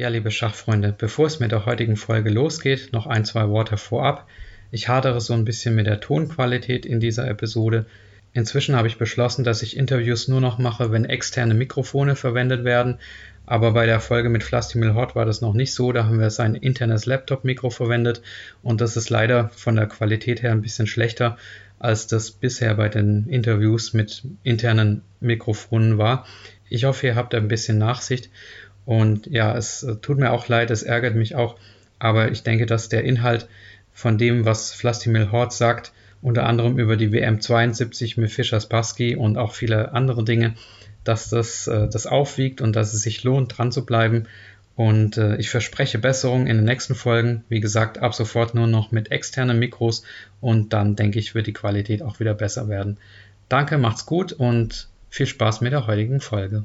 Ja, liebe Schachfreunde, bevor es mit der heutigen Folge losgeht, noch ein, zwei Worte vorab. Ich hadere so ein bisschen mit der Tonqualität in dieser Episode. Inzwischen habe ich beschlossen, dass ich Interviews nur noch mache, wenn externe Mikrofone verwendet werden. Aber bei der Folge mit Flastimil Hot war das noch nicht so. Da haben wir sein internes Laptop-Mikro verwendet und das ist leider von der Qualität her ein bisschen schlechter, als das bisher bei den Interviews mit internen Mikrofonen war. Ich hoffe, ihr habt ein bisschen Nachsicht und ja, es äh, tut mir auch leid, es ärgert mich auch, aber ich denke, dass der Inhalt von dem, was Flastimil Hort sagt, unter anderem über die WM 72 mit Fischer Spassky und auch viele andere Dinge, dass das, äh, das aufwiegt und dass es sich lohnt, dran zu bleiben. Und äh, ich verspreche Besserung in den nächsten Folgen. Wie gesagt, ab sofort nur noch mit externen Mikros und dann denke ich, wird die Qualität auch wieder besser werden. Danke, macht's gut und viel Spaß mit der heutigen Folge.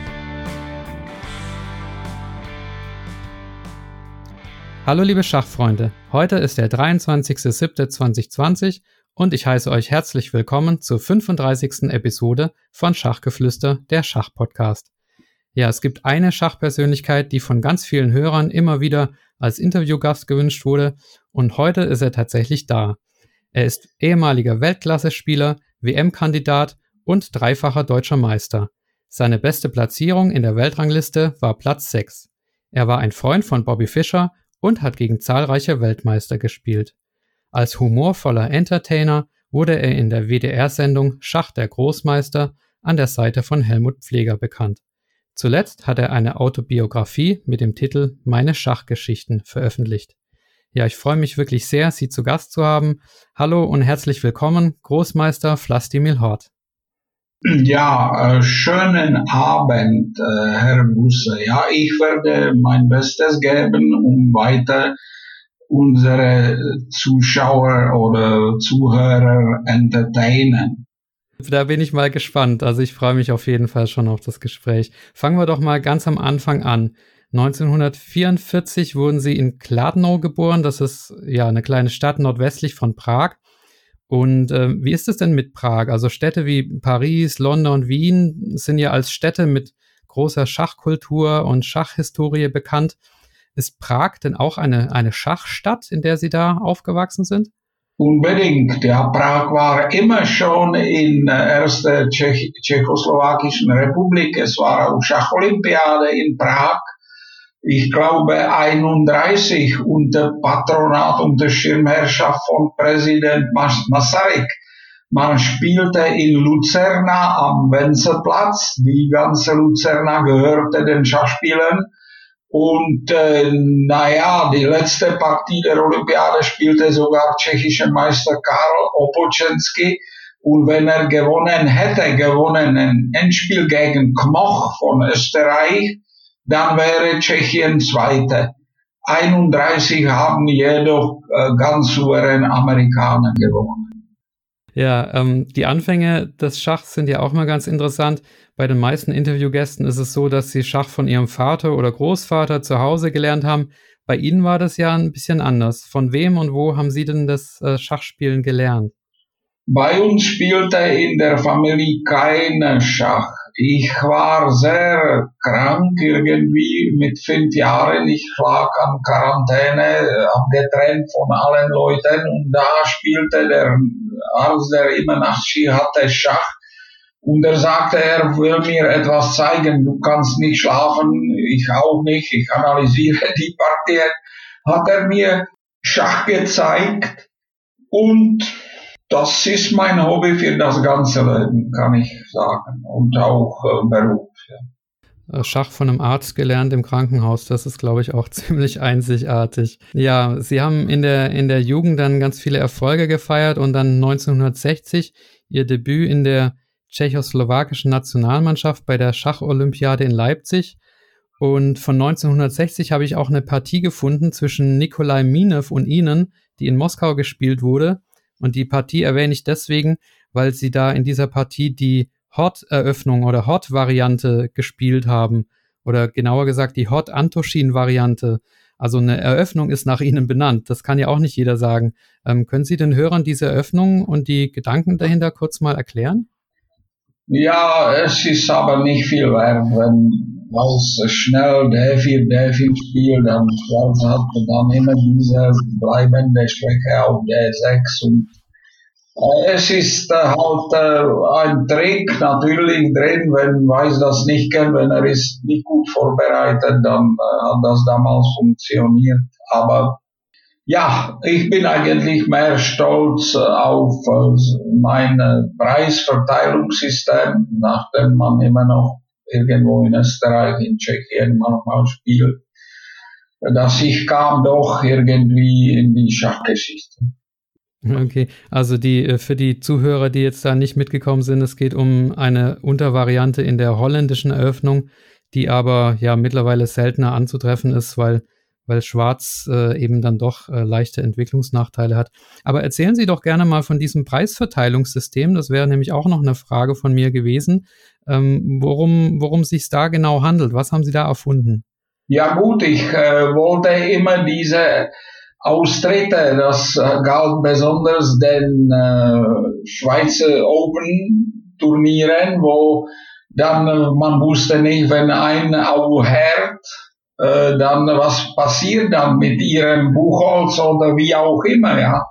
Hallo liebe Schachfreunde, heute ist der 23.07.2020 und ich heiße euch herzlich willkommen zur 35. Episode von Schachgeflüster, der Schachpodcast. Ja, es gibt eine Schachpersönlichkeit, die von ganz vielen Hörern immer wieder als Interviewgast gewünscht wurde und heute ist er tatsächlich da. Er ist ehemaliger Weltklasse-Spieler, WM-Kandidat und dreifacher deutscher Meister. Seine beste Platzierung in der Weltrangliste war Platz 6. Er war ein Freund von Bobby Fischer und hat gegen zahlreiche Weltmeister gespielt. Als humorvoller Entertainer wurde er in der WDR-Sendung Schach der Großmeister an der Seite von Helmut Pfleger bekannt. Zuletzt hat er eine Autobiografie mit dem Titel Meine Schachgeschichten veröffentlicht. Ja, ich freue mich wirklich sehr, Sie zu Gast zu haben. Hallo und herzlich willkommen, Großmeister Flastimil Hort. Ja, äh, schönen Abend, äh, Herr Busse. Ja, ich werde mein Bestes geben, um weiter unsere Zuschauer oder Zuhörer entertainen. Da bin ich mal gespannt. Also ich freue mich auf jeden Fall schon auf das Gespräch. Fangen wir doch mal ganz am Anfang an. 1944 wurden Sie in Kladno geboren. Das ist ja eine kleine Stadt nordwestlich von Prag. Und äh, wie ist es denn mit Prag? Also Städte wie Paris, London und Wien sind ja als Städte mit großer Schachkultur und Schachhistorie bekannt. Ist Prag denn auch eine, eine Schachstadt, in der Sie da aufgewachsen sind? Unbedingt, ja. Prag war immer schon in der ersten Tschech tschechoslowakischen Republik. Es war auch Schacholympiade in Prag ich glaube 31 unter Patronat, unter Schirmherrschaft von Präsident Masaryk. Man spielte in Luzerna am Wenzelplatz. Die ganze Luzerna gehörte den Schachspielern. Und äh, naja, die letzte Partie der Olympiade spielte sogar tschechischer Meister Karl Opoczensky. Und wenn er gewonnen hätte, gewonnen ein Endspiel gegen Kmoch von Österreich, dann wäre Tschechien Zweite. 31 haben jedoch äh, ganz souverän Amerikaner gewonnen. Ja, ähm, die Anfänge des Schachs sind ja auch mal ganz interessant. Bei den meisten Interviewgästen ist es so, dass sie Schach von ihrem Vater oder Großvater zu Hause gelernt haben. Bei Ihnen war das ja ein bisschen anders. Von wem und wo haben Sie denn das äh, Schachspielen gelernt? Bei uns spielte in der Familie keiner Schach. Ich war sehr krank irgendwie mit fünf Jahren. Ich lag an Quarantäne, abgetrennt von allen Leuten und da spielte der Arzt, der immer Nachtschi hatte, Schach. Und er sagte, er will mir etwas zeigen. Du kannst nicht schlafen, ich auch nicht. Ich analysiere die Partien. Hat er mir Schach gezeigt und das ist mein Hobby für das ganze Leben, kann ich sagen. Und auch äh, Beruf. Ja. Äh, Schach von einem Arzt gelernt im Krankenhaus, das ist, glaube ich, auch ziemlich einzigartig. Ja, Sie haben in der, in der Jugend dann ganz viele Erfolge gefeiert und dann 1960 Ihr Debüt in der tschechoslowakischen Nationalmannschaft bei der Schacholympiade in Leipzig. Und von 1960 habe ich auch eine Partie gefunden zwischen Nikolai Minev und Ihnen, die in Moskau gespielt wurde. Und die Partie erwähne ich deswegen, weil sie da in dieser Partie die Hot-Eröffnung oder Hot-Variante gespielt haben. Oder genauer gesagt die Hot-Antoshin-Variante. Also eine Eröffnung ist nach ihnen benannt. Das kann ja auch nicht jeder sagen. Ähm, können Sie den Hörern diese Eröffnung und die Gedanken dahinter kurz mal erklären? Ja, es ist aber nicht viel wert, wenn man schnell D4, D4 spielt, dann hat man dann immer diese bleibende Strecke auf D6 und äh, es ist äh, halt äh, ein Trick natürlich drin, wenn weiß das nicht kennt, wenn er ist nicht gut vorbereitet, dann hat das damals funktioniert. Aber ja, ich bin eigentlich mehr stolz auf mein Preisverteilungssystem, nachdem man immer noch irgendwo in Österreich, in Tschechien manchmal spielt, dass ich kam doch irgendwie in die Schachgeschichte. Okay, also die äh, für die Zuhörer, die jetzt da nicht mitgekommen sind, es geht um eine Untervariante in der holländischen Eröffnung, die aber ja mittlerweile seltener anzutreffen ist, weil weil Schwarz äh, eben dann doch äh, leichte Entwicklungsnachteile hat. Aber erzählen Sie doch gerne mal von diesem Preisverteilungssystem. Das wäre nämlich auch noch eine Frage von mir gewesen, ähm, worum worum sich da genau handelt. Was haben Sie da erfunden? Ja gut, ich äh, wollte immer diese Austritte, das äh, galt besonders den äh, Schweizer Open Turnieren, wo dann äh, man wusste nicht, wenn ein aufhört, äh, dann was passiert dann mit ihrem Buchholz oder wie auch immer, ja.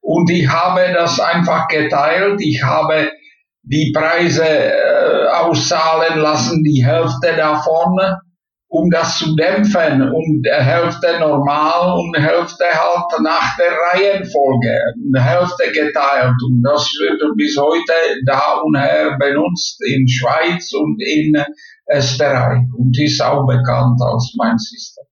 Und ich habe das einfach geteilt. Ich habe die Preise äh, auszahlen lassen, die Hälfte davon um das zu dämpfen und Hälfte normal und Hälfte halt nach der Reihenfolge, Hälfte geteilt und das wird bis heute da und her benutzt in Schweiz und in Österreich und ist auch bekannt als mein System.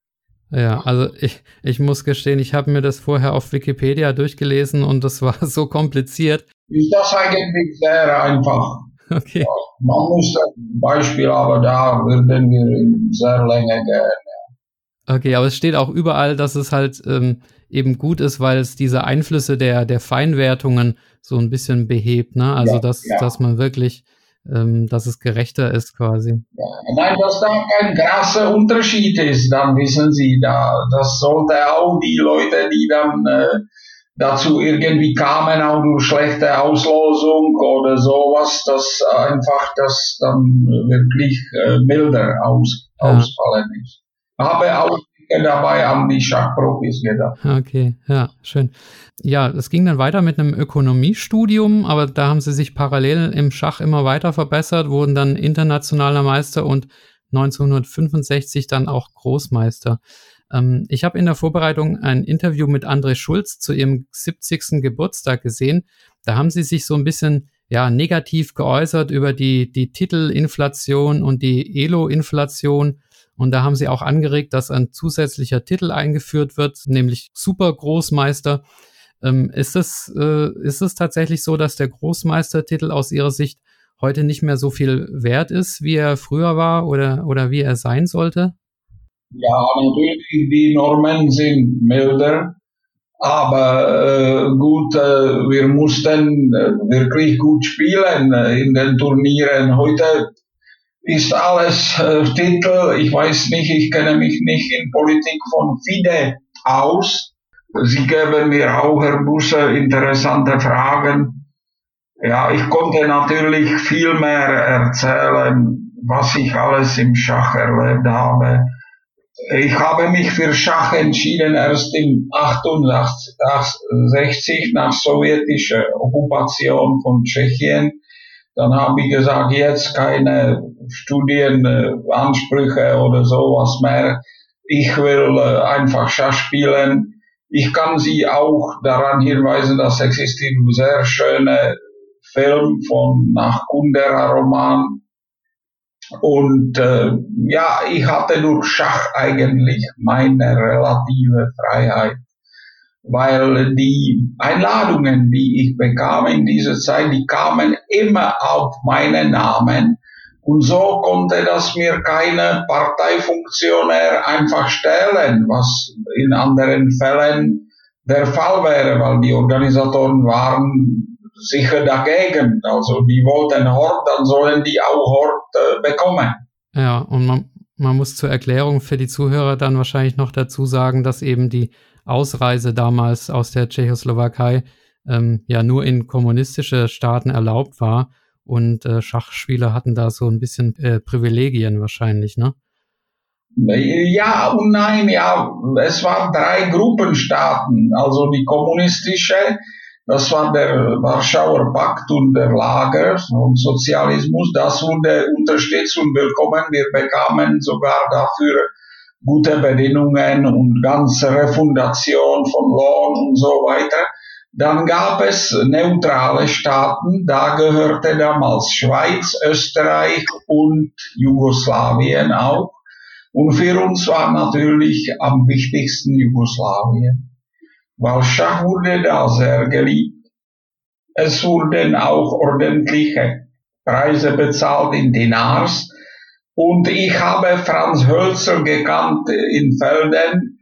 Ja, also ich, ich muss gestehen, ich habe mir das vorher auf Wikipedia durchgelesen und das war so kompliziert. Ist das eigentlich sehr einfach? Okay. Ja, man muss ein Beispiel, aber da würden wir sehr lange gehen. Ja. Okay, aber es steht auch überall, dass es halt ähm, eben gut ist, weil es diese Einflüsse der, der Feinwertungen so ein bisschen behebt, ne? Also ja, dass, dass man wirklich, ähm, dass es gerechter ist quasi. Ja. Nein, dass da kein krasser Unterschied ist, dann wissen Sie, da das sollte auch die Leute, die dann äh, dazu irgendwie kamen, auch durch schlechte Auslosung oder sowas, dass einfach das dann wirklich äh, milder aus, ja. ausfallen ist. Habe auch dabei an die Schachprofis gedacht. Okay, ja, schön. Ja, es ging dann weiter mit einem Ökonomiestudium, aber da haben sie sich parallel im Schach immer weiter verbessert, wurden dann internationaler Meister und 1965 dann auch Großmeister. Ähm, ich habe in der Vorbereitung ein Interview mit André Schulz zu ihrem 70. Geburtstag gesehen. Da haben sie sich so ein bisschen ja, negativ geäußert über die, die Titelinflation und die Elo-Inflation. Und da haben sie auch angeregt, dass ein zusätzlicher Titel eingeführt wird, nämlich Supergroßmeister. Ähm, ist, es, äh, ist es tatsächlich so, dass der Großmeistertitel aus Ihrer Sicht heute nicht mehr so viel wert ist, wie er früher war oder, oder wie er sein sollte? Ja, natürlich, die Normen sind milder, aber äh, gut, äh, wir mussten äh, wirklich gut spielen äh, in den Turnieren. Heute ist alles äh, Titel, ich weiß nicht, ich kenne mich nicht in Politik von FIDE aus. Sie geben mir auch, Herr Busse, interessante Fragen. Ja, ich konnte natürlich viel mehr erzählen, was ich alles im Schach erlebt habe ich habe mich für Schach entschieden erst im 68 nach sowjetischer Okkupation von Tschechien. Dann habe ich gesagt, jetzt keine Studienansprüche oder sowas mehr. Ich will äh, einfach Schach spielen. Ich kann Sie auch daran hinweisen, dass existiert ein sehr schöner Film von nach Kundera Roman und äh, ja, ich hatte durch Schach eigentlich meine relative Freiheit, weil die Einladungen, die ich bekam in dieser Zeit, die kamen immer auf meinen Namen Und so konnte das mir keine Parteifunktionär einfach stellen, was in anderen Fällen der Fall wäre, weil die Organisatoren waren sicher dagegen. Also die wollten Hort, dann sollen die auch Hort äh, bekommen. Ja, und man, man muss zur Erklärung für die Zuhörer dann wahrscheinlich noch dazu sagen, dass eben die Ausreise damals aus der Tschechoslowakei ähm, ja nur in kommunistische Staaten erlaubt war und äh, Schachspieler hatten da so ein bisschen äh, Privilegien wahrscheinlich, ne? Ja und nein, ja, es waren drei Gruppenstaaten, also die kommunistische, das war der Warschauer Pakt und der Lager und Sozialismus, das wurde unterstützt und willkommen. Wir bekamen sogar dafür gute Bedingungen und ganze Refundation von Lohn und so weiter. Dann gab es neutrale Staaten, da gehörte damals Schweiz, Österreich und Jugoslawien auch. Und für uns war natürlich am wichtigsten Jugoslawien, weil Schach wurde da sehr geliebt. Es wurden auch ordentliche Preise bezahlt in Dinars. Und ich habe Franz Hölzer gekannt in Felden,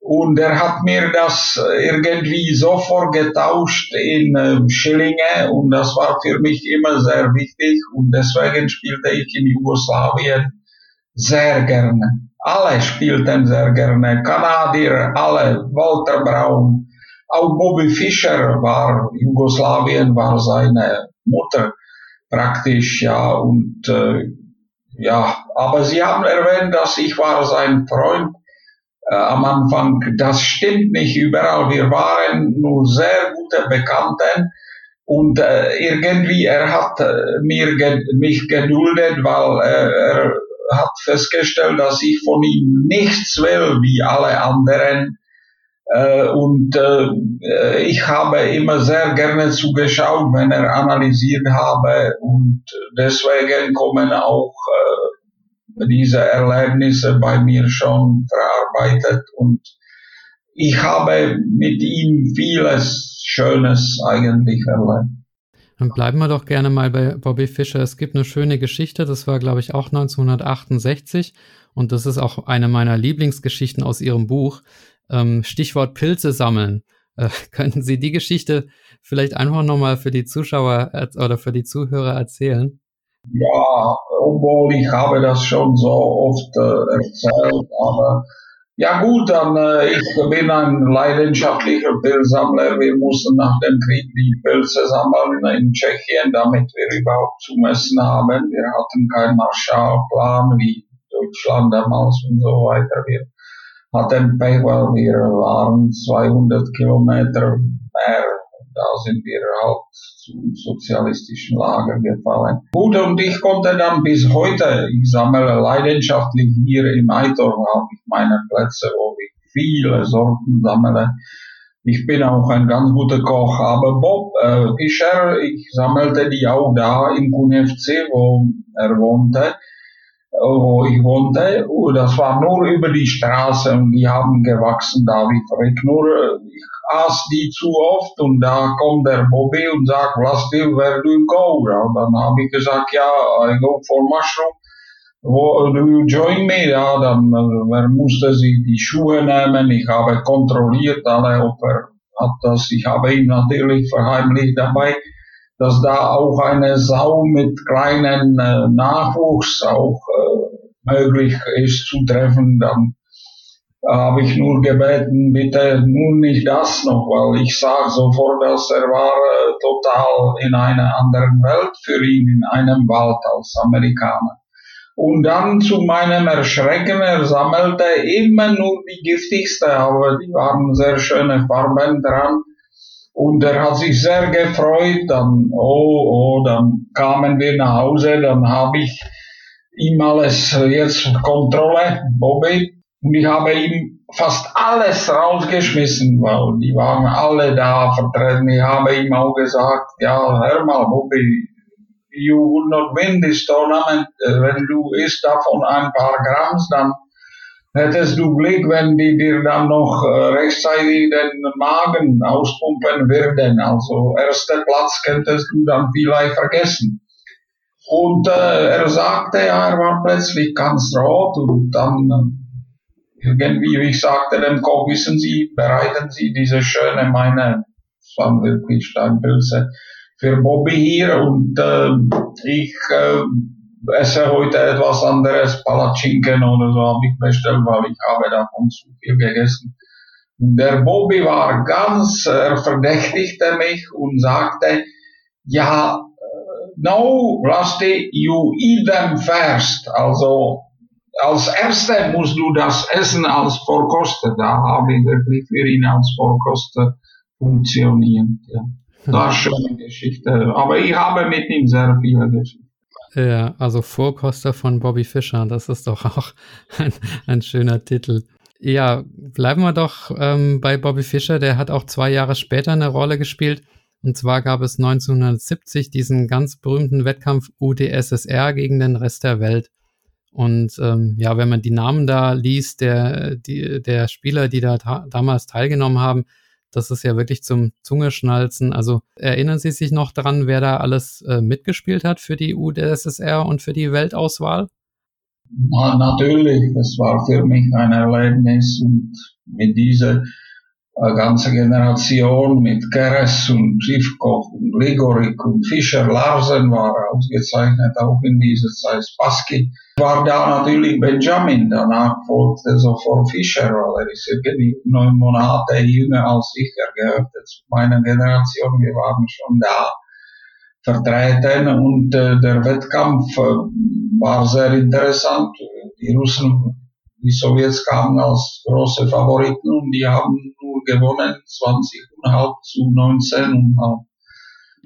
und er hat mir das irgendwie sofort getauscht in äh, Schillinge. Und das war für mich immer sehr wichtig. Und deswegen spielte ich in Jugoslawien sehr gerne. Alle spielten sehr gerne. Kanadier, alle, Walter Braun, auch Bobby Fischer war, Jugoslawien war seine Mutter praktisch, ja, und äh, ja, aber sie haben erwähnt, dass ich war sein Freund äh, am Anfang, das stimmt nicht überall. Wir waren nur sehr gute Bekannten und äh, irgendwie er hat äh, mir ge mich geduldet, weil äh, er hat festgestellt, dass ich von ihm nichts will wie alle anderen. Äh, und äh, ich habe immer sehr gerne zugeschaut, wenn er analysiert habe und deswegen kommen auch diese Erlebnisse bei mir schon verarbeitet und ich habe mit ihm vieles Schönes eigentlich erlebt. Dann bleiben wir doch gerne mal bei Bobby Fischer. Es gibt eine schöne Geschichte, das war, glaube ich, auch 1968 und das ist auch eine meiner Lieblingsgeschichten aus Ihrem Buch. Ähm, Stichwort Pilze sammeln. Äh, könnten Sie die Geschichte vielleicht einfach nochmal für die Zuschauer oder für die Zuhörer erzählen? Ja, obwohl ich habe das schon so oft äh, erzählt, aber ja gut, dann äh, ich bin ein leidenschaftlicher Pilzsammler. Wir mussten nach dem Krieg die Pilze sammeln in Tschechien, damit wir überhaupt zu messen haben. Wir hatten keinen Marshallplan wie Deutschland damals und so weiter. Wir hatten Pech, weil wir waren 200 Kilometer mehr. Da sind wir halt zum sozialistischen Lager gefallen. Gut, und ich konnte dann bis heute, ich sammle leidenschaftlich hier im Eitor, habe ich meine Plätze, wo ich viele Sorten sammle. Ich bin auch ein ganz guter Koch, aber Bob äh, Fischer, ich sammelte die auch da in Kunevce, wo er wohnte wo ich wohnte. Das war nur über die Straße und die haben gewachsen da wie verrückt. Nur ich aß die zu oft und da kommt der Bobby und sagt, was will, do you go? Und dann habe ich gesagt, ja, I go for mushroom. Wo, do you join me? Ja, dann er musste sich die Schuhe nehmen. Ich habe kontrolliert alle, ob er hat das. Ich habe ihn natürlich verheimlicht dabei dass da auch eine Sau mit kleinen äh, Nachwuchs auch äh, möglich ist zu treffen, dann habe ich nur gebeten, bitte nun nicht das noch, weil ich sah sofort, dass er war äh, total in einer anderen Welt für ihn, in einem Wald als Amerikaner. Und dann zu meinem Erschrecken, er sammelte immer nur die giftigste, aber die waren sehr schöne Farben dran. Und er hat sich sehr gefreut, dann, oh, oh, dann kamen wir nach Hause, dann habe ich ihm alles jetzt Kontrolle, Bobby, und ich habe ihm fast alles rausgeschmissen, weil die waren alle da vertreten. Ich habe ihm auch gesagt, ja, hör mal, Bobby, you would not win this tournament, wenn du isst davon ein paar Grams, dann hättest du Glück, wenn die dir dann noch äh, rechtzeitig den Magen auspumpen würden. Also erster Platz könntest du dann vielleicht vergessen. Und äh, er sagte, ja, er war plötzlich ganz rot und dann äh, irgendwie, wie ich sagte dem Koch, wissen Sie, bereiten Sie diese schöne, meine, es waren wirklich Steinpilze, für Bobby hier und äh, ich äh, esse heute etwas anderes, Palatschinken oder so habe ich bestellt, weil ich habe davon zu viel gegessen. Und der Bobby war ganz, er verdächtigte mich und sagte, ja, no, Rusty, you eat them first. Also, als Erste musst du das essen als Vorkoster. Da habe ich wirklich für ihn als Vorkoster funktioniert. Ja. Das ist schon eine Geschichte. Aber ich habe mit ihm sehr viele Geschichten. Ja, also Vorkoster von Bobby Fischer, das ist doch auch ein, ein schöner Titel. Ja, bleiben wir doch ähm, bei Bobby Fischer. Der hat auch zwei Jahre später eine Rolle gespielt. Und zwar gab es 1970 diesen ganz berühmten Wettkampf UdSSR gegen den Rest der Welt. Und ähm, ja, wenn man die Namen da liest, der, die, der Spieler, die da damals teilgenommen haben, das ist ja wirklich zum Zungeschnalzen. Also erinnern Sie sich noch dran, wer da alles äh, mitgespielt hat für die UdSSR und für die Weltauswahl? Na, natürlich, das war für mich ein Erlebnis und mit dieser ganze Generation mit Keres und Schiffkoch und Ligorik und Fischer Larsen war ausgezeichnet, auch in dieser Zeit Spassky. War da natürlich Benjamin, danach folgte sofort Fischer, weil er ist irgendwie neun Monate jünger als ich, er gehörte zu meiner Generation, wir waren schon da vertreten und äh, der Wettkampf äh, war sehr interessant. Die Russen die Sowjets kamen als große Favoriten und die haben nur gewonnen, 20,5 zu 19 und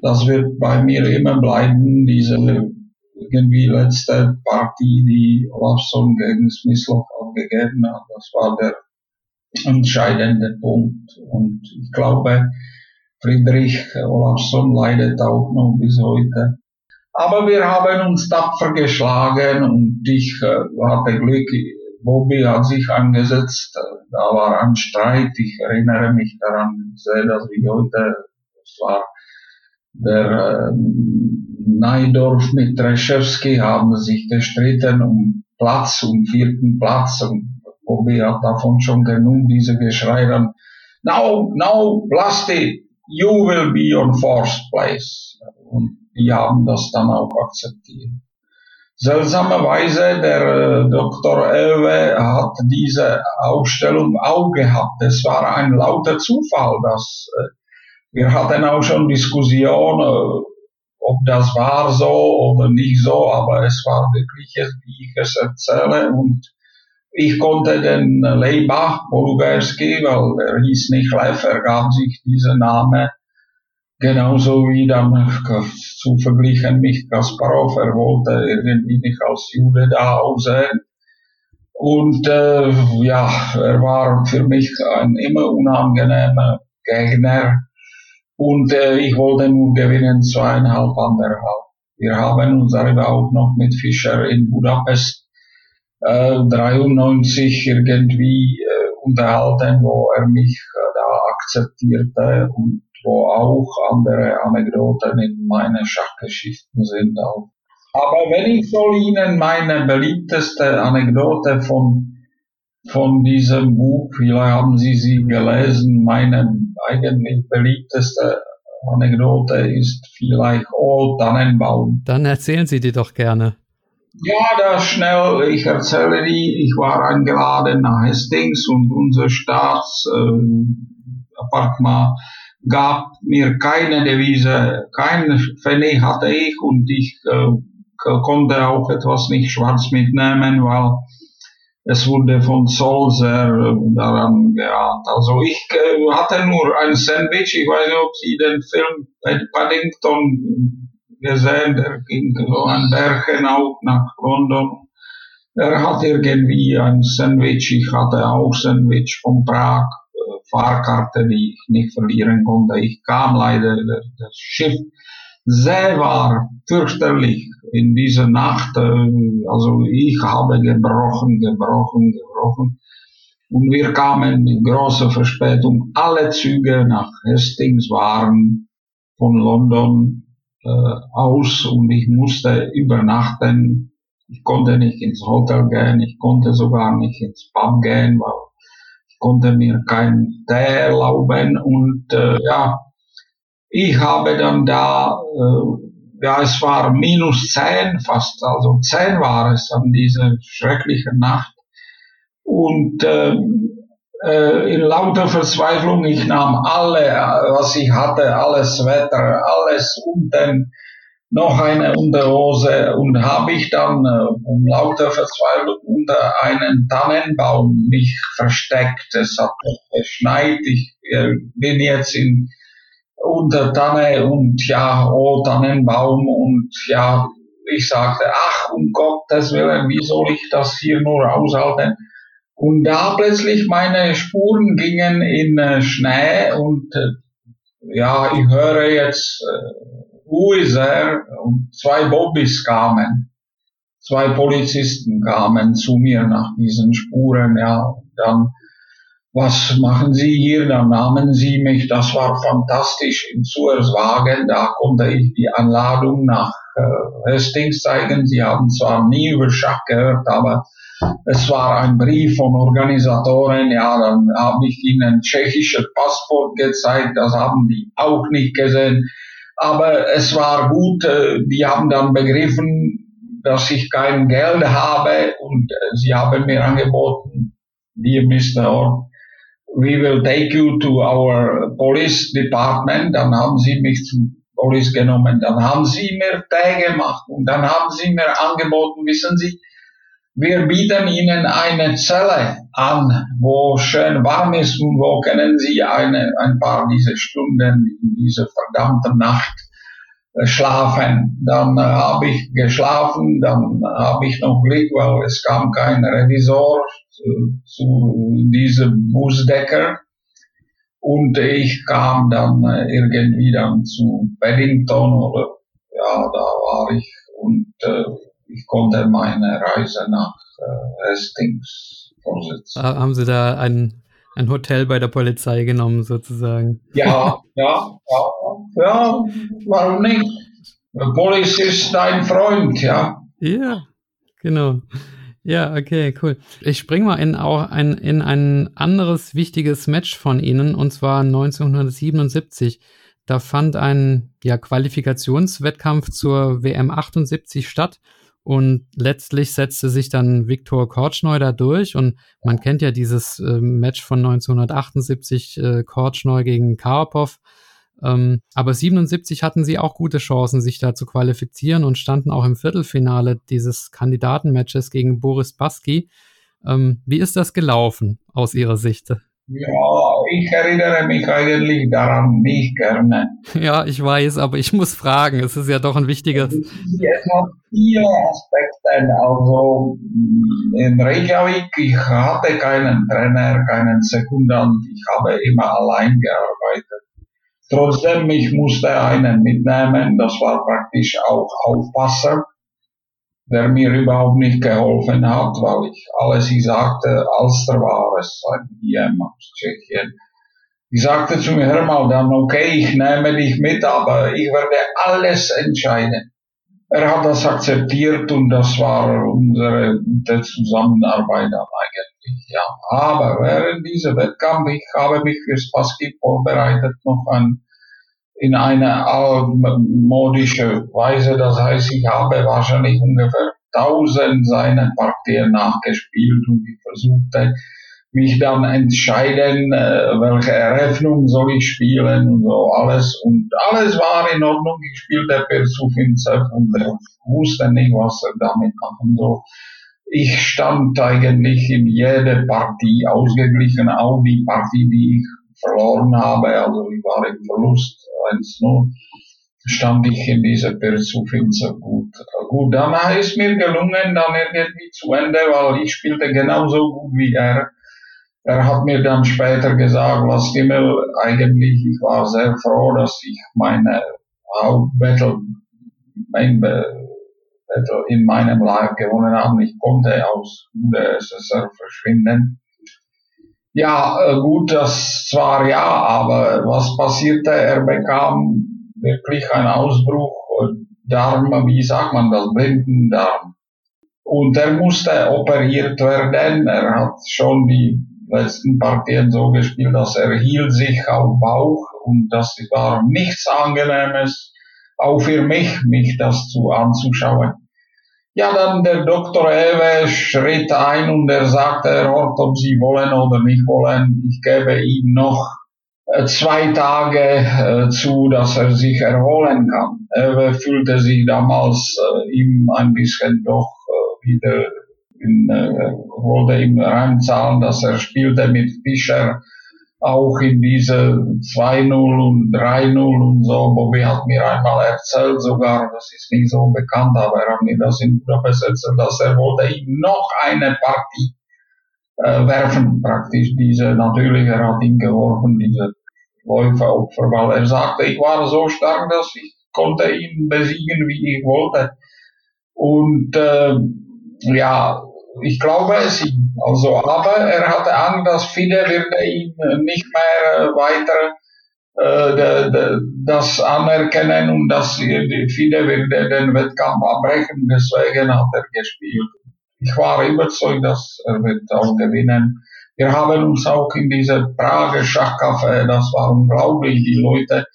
das wird bei mir immer bleiben, diese irgendwie letzte Partie, die Olafsson gegen Smyslov aufgegeben hat, das war der entscheidende Punkt. Und ich glaube, Friedrich Olafsson leidet auch noch bis heute. Aber wir haben uns tapfer geschlagen und ich äh, hatte Glück, Bobby hat sich angesetzt, da war ein Streit, ich erinnere mich daran, sehr, dass wie heute, das war der äh, Neidorf mit Reschewski haben sich gestritten um Platz, um vierten Platz und Bobby hat davon schon genug, diese Geschrei dann, now, now, Blasti, you will be on fourth place. Und die haben das dann auch akzeptiert. Seltsamerweise, der äh, Dr. Elwe hat diese Ausstellung auch gehabt. Es war ein lauter Zufall, dass äh, wir hatten auch schon Diskussionen, äh, ob das war so oder nicht so, aber es war wirklich, wie ich es erzähle. Und ich konnte den Leiba Polugerski, weil er hieß nicht Lev, er gab sich diesen Namen Genauso wie dann zu verglichen mit Kasparov, er wollte irgendwie nicht als Jude da aussehen. Und äh, ja, er war für mich ein immer unangenehmer Gegner. Und äh, ich wollte nur gewinnen, zweieinhalb, anderthalb. Wir haben uns darüber auch noch mit Fischer in Budapest äh, 93 irgendwie äh, unterhalten, wo er mich äh, da akzeptierte und wo auch andere Anekdoten in meinen Schachgeschichten sind. Auch. Aber wenn ich soll Ihnen meine beliebteste Anekdote von, von diesem Buch, vielleicht haben Sie sie gelesen, meine eigentlich beliebteste Anekdote ist vielleicht Old Tannenbaum. Dann erzählen Sie die doch gerne. Ja, das schnell. Ich erzähle die. Ich war eingeladen nach Hastings und unser Staatsappartement äh, gab mir keine Devise, kein Pfennig hatte ich und ich äh, konnte auch etwas nicht schwarz mitnehmen, weil es wurde von Zoll sehr äh, daran geahnt. Also ich äh, hatte nur ein Sandwich, ich weiß nicht, ob Sie den Film Paddington gesehen, der ging so ein Bergen auch nach London. Er hat irgendwie ein Sandwich, ich hatte auch Sandwich von Prag Fahrkarte, die ich nicht verlieren konnte. Ich kam leider, das Schiff See war fürchterlich in dieser Nacht. Äh, also ich habe gebrochen, gebrochen, gebrochen. Und wir kamen mit großer Verspätung. Alle Züge nach Hastings waren von London äh, aus und ich musste übernachten. Ich konnte nicht ins Hotel gehen, ich konnte sogar nicht ins Pub gehen, weil konnte mir keinen Tee erlauben und äh, ja, ich habe dann da, äh, ja, es war minus zehn fast, also zehn war es an dieser schrecklichen Nacht und äh, äh, in lauter Verzweiflung, ich nahm alle, was ich hatte, alles Wetter, alles unten, noch eine Unterhose und habe ich dann äh, um lauter Verzweiflung unter einen Tannenbaum mich versteckt. Es hat geschneit, ich äh, bin jetzt in unter Tanne und ja, oh Tannenbaum und ja, ich sagte, ach um Gottes Willen, wie soll ich das hier nur aushalten? Und da plötzlich meine Spuren gingen in äh, Schnee und äh, ja, ich höre jetzt, äh, wo ist er? Und zwei Bobbys kamen. Zwei Polizisten kamen zu mir nach diesen Spuren, ja. Dann, was machen Sie hier? Dann nahmen sie mich, das war fantastisch, in Suerswagen, da konnte ich die Anladung nach äh, Hastings zeigen. Sie haben zwar nie über Schach gehört, aber es war ein Brief von Organisatoren, ja, dann habe ich ihnen tschechisches Passport gezeigt, das haben die auch nicht gesehen. Aber es war gut, äh, die haben dann begriffen, dass ich kein Geld habe und äh, sie haben mir angeboten, dear Mr. Orr, we will take you to our police department. Dann haben sie mich zum Police genommen, dann haben sie mir Tee gemacht und dann haben sie mir angeboten, wissen Sie, wir bieten Ihnen eine Zelle an, wo schön warm ist und wo können Sie eine, ein paar dieser Stunden in dieser verdammten Nacht äh, schlafen. Dann habe ich geschlafen, dann habe ich noch Glück, weil es kam kein Revisor zu, zu diesem Busdecker. Und ich kam dann äh, irgendwie dann zu Paddington oder ja, da war ich und äh, ich konnte meine Reise nach äh, Hastings vorsetzen. Haben Sie da ein, ein Hotel bei der Polizei genommen, sozusagen? Ja, ja, ja, ja, warum nicht? Der Polizei ist dein Freund, ja. Ja, genau. Ja, okay, cool. Ich springe mal in auch ein, in ein anderes wichtiges Match von Ihnen, und zwar 1977. Da fand ein ja, Qualifikationswettkampf zur WM 78 statt und letztlich setzte sich dann Viktor Korchnoi da durch. Und man kennt ja dieses äh, Match von 1978, äh, Korchnoi gegen Karpov. Ähm, aber 77 hatten sie auch gute Chancen, sich da zu qualifizieren und standen auch im Viertelfinale dieses Kandidatenmatches gegen Boris Baski. Ähm, wie ist das gelaufen aus Ihrer Sicht? Ja, ich erinnere mich eigentlich daran nicht gerne. Ja, ich weiß, aber ich muss fragen. Es ist ja doch ein wichtiges. Es hat viele Aspekte. Also in Reykjavik, ich hatte keinen Trainer, keinen Sekundant. Ich habe immer allein gearbeitet. Trotzdem, ich musste einen mitnehmen. Das war praktisch auch Aufpasser der mir überhaupt nicht geholfen hat, weil ich alles, ich sagte, Alster war es, ein IM aus Tschechien. Ich sagte zu mir, hör mal, dann okay, ich nehme dich mit, aber ich werde alles entscheiden. Er hat das akzeptiert und das war unsere gute Zusammenarbeit dann eigentlich, ja. Aber während dieser Wettkampf, ich habe mich fürs Basketball vorbereitet, noch ein in einer altmodischen Weise. Das heißt, ich habe wahrscheinlich ungefähr tausend seiner Partien nachgespielt und ich versuchte mich dann entscheiden, äh, welche Eröffnung soll ich spielen und so alles. Und alles war in Ordnung. Ich spielte per Sufinzev und wusste nicht, was er damit machen soll. Ich stand eigentlich in jeder Partie ausgeglichen, auch die Partie, die ich verloren habe, also ich war im Verlust 1-0, stand ich in dieser Perzufinze gut. Gut, dann ist mir gelungen, dann irgendwie zu Ende, weil ich spielte genauso gut wie er. Er hat mir dann später gesagt, was Himmel, eigentlich, ich war sehr froh, dass ich meine Hauptbattle, mein Battle in meinem Live gewonnen habe. Ich konnte aus der SSR verschwinden. Ja, äh, gut, das zwar ja, aber was passierte? Er bekam wirklich einen Ausbruch Darm, wie sagt man das, Blindendarm. Und er musste operiert werden. Er hat schon die letzten Partien so gespielt, dass er hielt sich auf Bauch und das war nichts Angenehmes, auch für mich, mich das zu anzuschauen. Ja, dann der Doktor Ewe schritt ein und er sagte, Herr Hort, ob Sie wollen oder nicht wollen, ich gebe ihm noch äh, zwei Tage äh, zu, dass er sich erholen kann. Ewe fühlte sich damals äh, ihm ein bisschen doch wieder in, wollte ihm reinzahlen, dass er spielte mit Fischer auch in diese 2-0 und 3-0 und so. Bobby hat mir einmal erzählt sogar, das ist nicht so bekannt, aber er hat mir das in Budapest erzählt, dass er wollte ihm noch eine Partie äh, werfen, praktisch diese, natürlich, er hat ihm geholfen, diese Läuferopfer, weil er sagte, ich war so stark, dass ich konnte ihn besiegen, wie ich wollte. Und äh, ja, ich glaube es ihm. Also, aber er hatte Angst, dass Fide würde ihn nicht mehr weiter äh, de, de, das anerkennen und dass Fide würde den Wettkampf abbrechen. Deswegen hat er gespielt. Ich war überzeugt, dass er wird auch gewinnen. Wir haben uns auch in diese Prager Schachcafé, das war unglaublich, die Leute,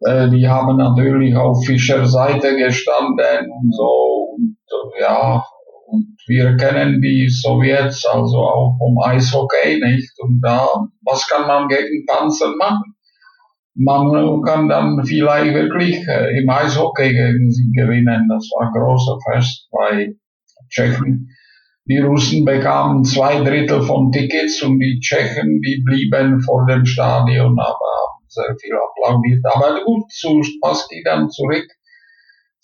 äh, die haben natürlich auf Fischer Seite gestanden und so und ja, und wir kennen die Sowjets also auch vom Eishockey nicht. Und da, was kann man gegen Panzer machen? Man kann dann vielleicht wirklich äh, im Eishockey gegen sie gewinnen. Das war ein großer Fest bei Tschechen. Die Russen bekamen zwei Drittel von Tickets und die Tschechen, die blieben vor dem Stadion, aber haben sehr viel applaudiert. Aber gut, zu Spassky dann zurück.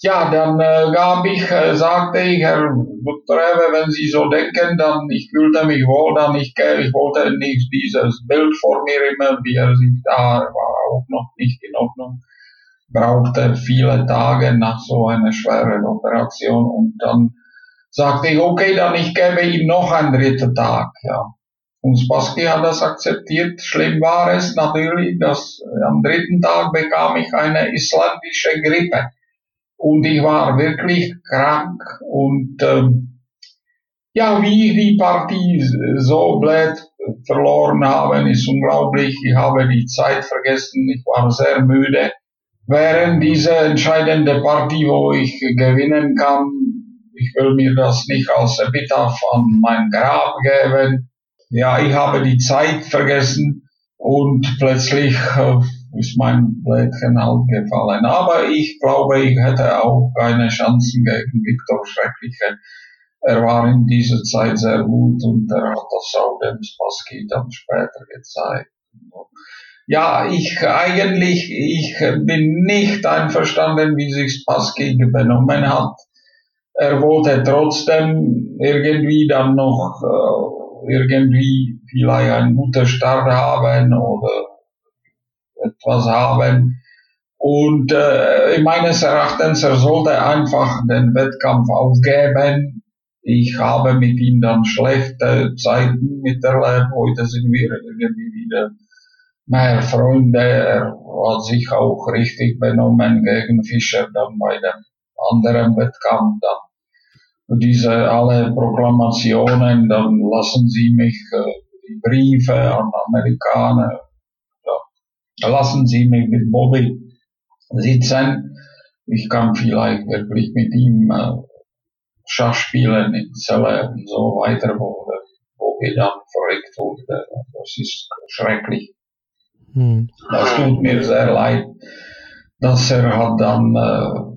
Ja, dann äh, gab ich, äh, sagte ich, Herr Dr. Ewe, wenn Sie so denken, dann ich fühlte mich wohl, dann ich, äh, ich wollte nicht dieses Bild vor mir immer, wie er sich da war auch noch nicht in Ordnung, brauchte viele Tage nach so einer schweren Operation und dann sagte ich, okay, dann ich gebe ihm noch einen dritten Tag, ja. Und Spassky hat das akzeptiert. Schlimm war es natürlich, dass am dritten Tag bekam ich eine isländische Grippe und ich war wirklich krank und ähm, ja, wie die Partie so blöd verloren haben, ist unglaublich. Ich habe die Zeit vergessen, ich war sehr müde. Während dieser entscheidenden Partie, wo ich gewinnen kann, ich will mir das nicht als Epitaph an mein Grab geben. Ja, ich habe die Zeit vergessen und plötzlich äh, ist mein Blättchen halt gefallen. Aber ich glaube, ich hätte auch keine Chancen gegen Viktor Schreckliche. Er war in dieser Zeit sehr gut und er hat das auch dem Spassky dann später gezeigt. Ja, ich eigentlich, ich bin nicht einverstanden, wie sich Spassky benommen hat. Er wollte trotzdem irgendwie dann noch äh, irgendwie vielleicht einen guten Start haben oder etwas haben. Und äh, meines Erachtens, er sollte einfach den Wettkampf aufgeben. Ich habe mit ihm dann schlechte Zeiten miterlebt. Heute sind wir irgendwie wieder mehr Freunde. Er hat sich auch richtig benommen gegen Fischer dann bei dem anderen Wettkampf. Dann diese alle Proklamationen, dann lassen Sie mich äh, die Briefe an Amerikaner lassen Sie mich mit Bobby sitzen. Ich kann vielleicht wirklich mit ihm äh, Schach spielen in Zelle und so weiter, wo Bobby dann verrückt wurde. Das ist schrecklich. Hm. Das tut mir sehr leid, dass er hat dann äh,